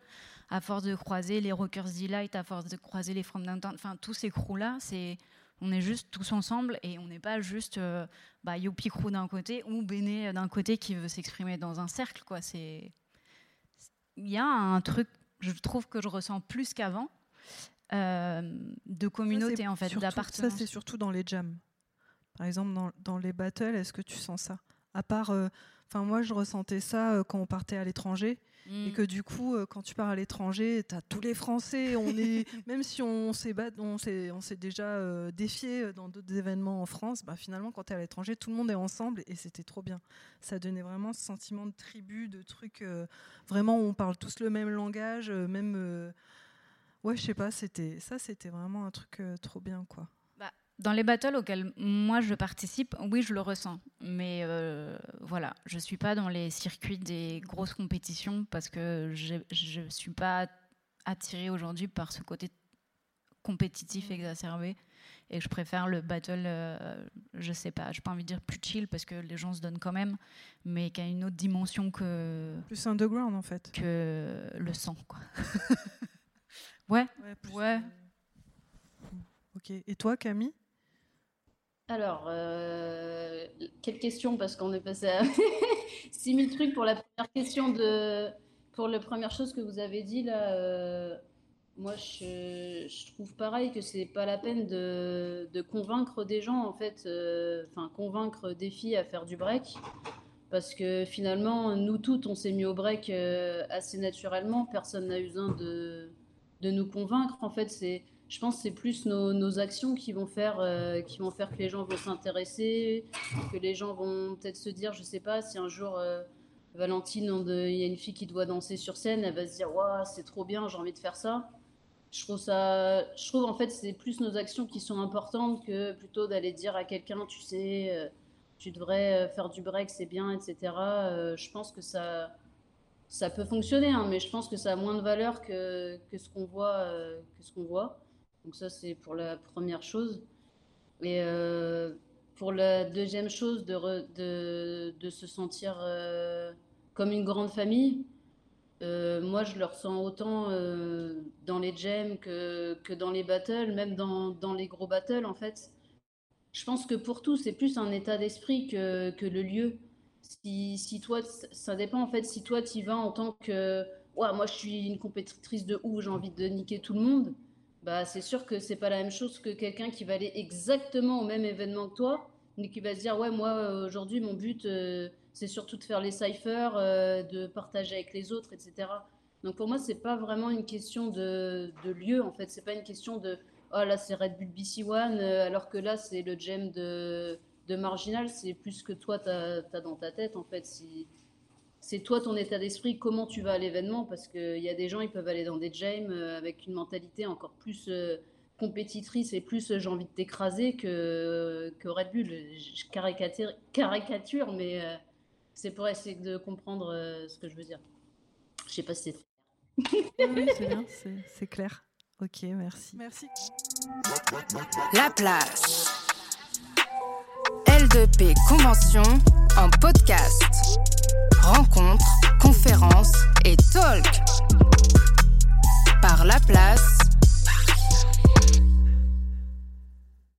à force de croiser les Rockers Delight, à force de croiser les From Downtown, enfin, tous ces crews-là, c'est. On est juste tous ensemble et on n'est pas juste euh, bah, Youpi Crew d'un côté ou Béné d'un côté qui veut s'exprimer dans un cercle. quoi. C'est Il y a un truc, je trouve que je ressens plus qu'avant, euh, de communauté Ça, en fait, d'appartenance. Ça, c'est surtout dans les jams. Par exemple, dans, dans les battles, est-ce que tu sens ça? À part, euh, Enfin, moi, je ressentais ça euh, quand on partait à l'étranger. Et Mm. que du coup, euh, quand tu pars à l'étranger, tu as tous les Français. On (laughs) est, même si on s'est bat- on s'est, déjà euh, défié dans d'autres événements en France, bah, finalement, quand tu es à l'étranger, tout le monde est ensemble et c'était trop bien. Ça donnait vraiment ce sentiment de tribu, de truc. euh, vraiment, on parle tous le même langage, euh, même. euh, ouais, je sais pas, c'était, ça, c'était vraiment un truc euh, trop bien, quoi. Dans les battles auxquels moi je participe, oui, je le ressens. Mais euh, voilà, je suis pas dans les circuits des grosses compétitions parce que je ne suis pas attirée aujourd'hui par ce côté compétitif exacerbé. Et je préfère le battle, euh, je sais pas, j'ai pas envie de dire plus chill parce que les gens se donnent quand même, mais qui a une autre dimension que, Plus underground, en fait. que le sang, quoi. (laughs) ouais, Ouais. Ok. Et toi, Camille? Alors, euh, quelle question parce qu'on est passé à (laughs) 6000 trucs pour la première question de pour la première chose que vous avez dit là. euh, moi, je, trouve pareil que c'est pas la peine de, de convaincre des gens en fait, euh, enfin convaincre des filles à faire du break parce que finalement, nous toutes, on s'est mis au break assez naturellement. Personne n'a eu besoin de de nous convaincre. En fait, c'est je pense que c'est plus nos, actions qui vont faire euh, qui vont faire que les gens vont s'intéresser, que les gens vont peut-être se dire, je sais pas, si un jour euh, Valentine, il y a une fille qui doit danser sur scène, elle va se dire, c'est trop bien, j'ai envie de faire ça. Je trouve ça, je trouve en fait c'est plus nos actions qui sont importantes que plutôt d'aller dire à quelqu'un, tu sais, euh, tu devrais faire du break, c'est bien, etc. Je pense que ça, ça peut fonctionner, hein, mais je pense que ça a moins de valeur que, que ce qu'on voit, que ce qu'on voit. Donc ça, c'est pour la première chose. Et euh, pour la deuxième chose, de, de, se sentir euh, comme une grande famille, euh, moi, je le ressens autant dans les jams que, que dans les battles, même dans, dans les gros battles, en fait. Je pense que pour tout, c'est plus un état d'esprit que, que le lieu. Si, si toi, ça dépend en fait, si toi tu y vas en tant que Ouah, moi je suis une compétitrice de ouf, j'ai envie de niquer tout le monde, bah c'est sûr que c'est pas la même chose que quelqu'un qui va aller exactement au même événement que toi, mais qui va se dire ouais, moi euh, aujourd'hui mon but euh, c'est surtout de faire les cyphers, euh, de partager avec les autres, etc. Donc pour moi, c'est pas vraiment une question de, de lieu en fait, c'est pas une question de oh là c'est Red Bull BC One, alors que là c'est le jam de, de Marginal, c'est plus que toi t'as as dans ta tête en fait. Si, c'est toi ton état d'esprit, comment tu vas à l'événement, parce qu'il y a des gens, ils peuvent aller dans des jams euh, avec une mentalité encore plus euh, compétitrice et plus euh, j'ai envie de t'écraser que, que Red Bull. Je caricature, caricature mais euh, c'est pour essayer de comprendre euh, ce que je veux dire. Je sais pas si c'est Oui, c'est bien, c'est clair. Ok, merci. Merci. La plage. L2P Convention en podcast. Rencontres, conférences et talk. Par La Place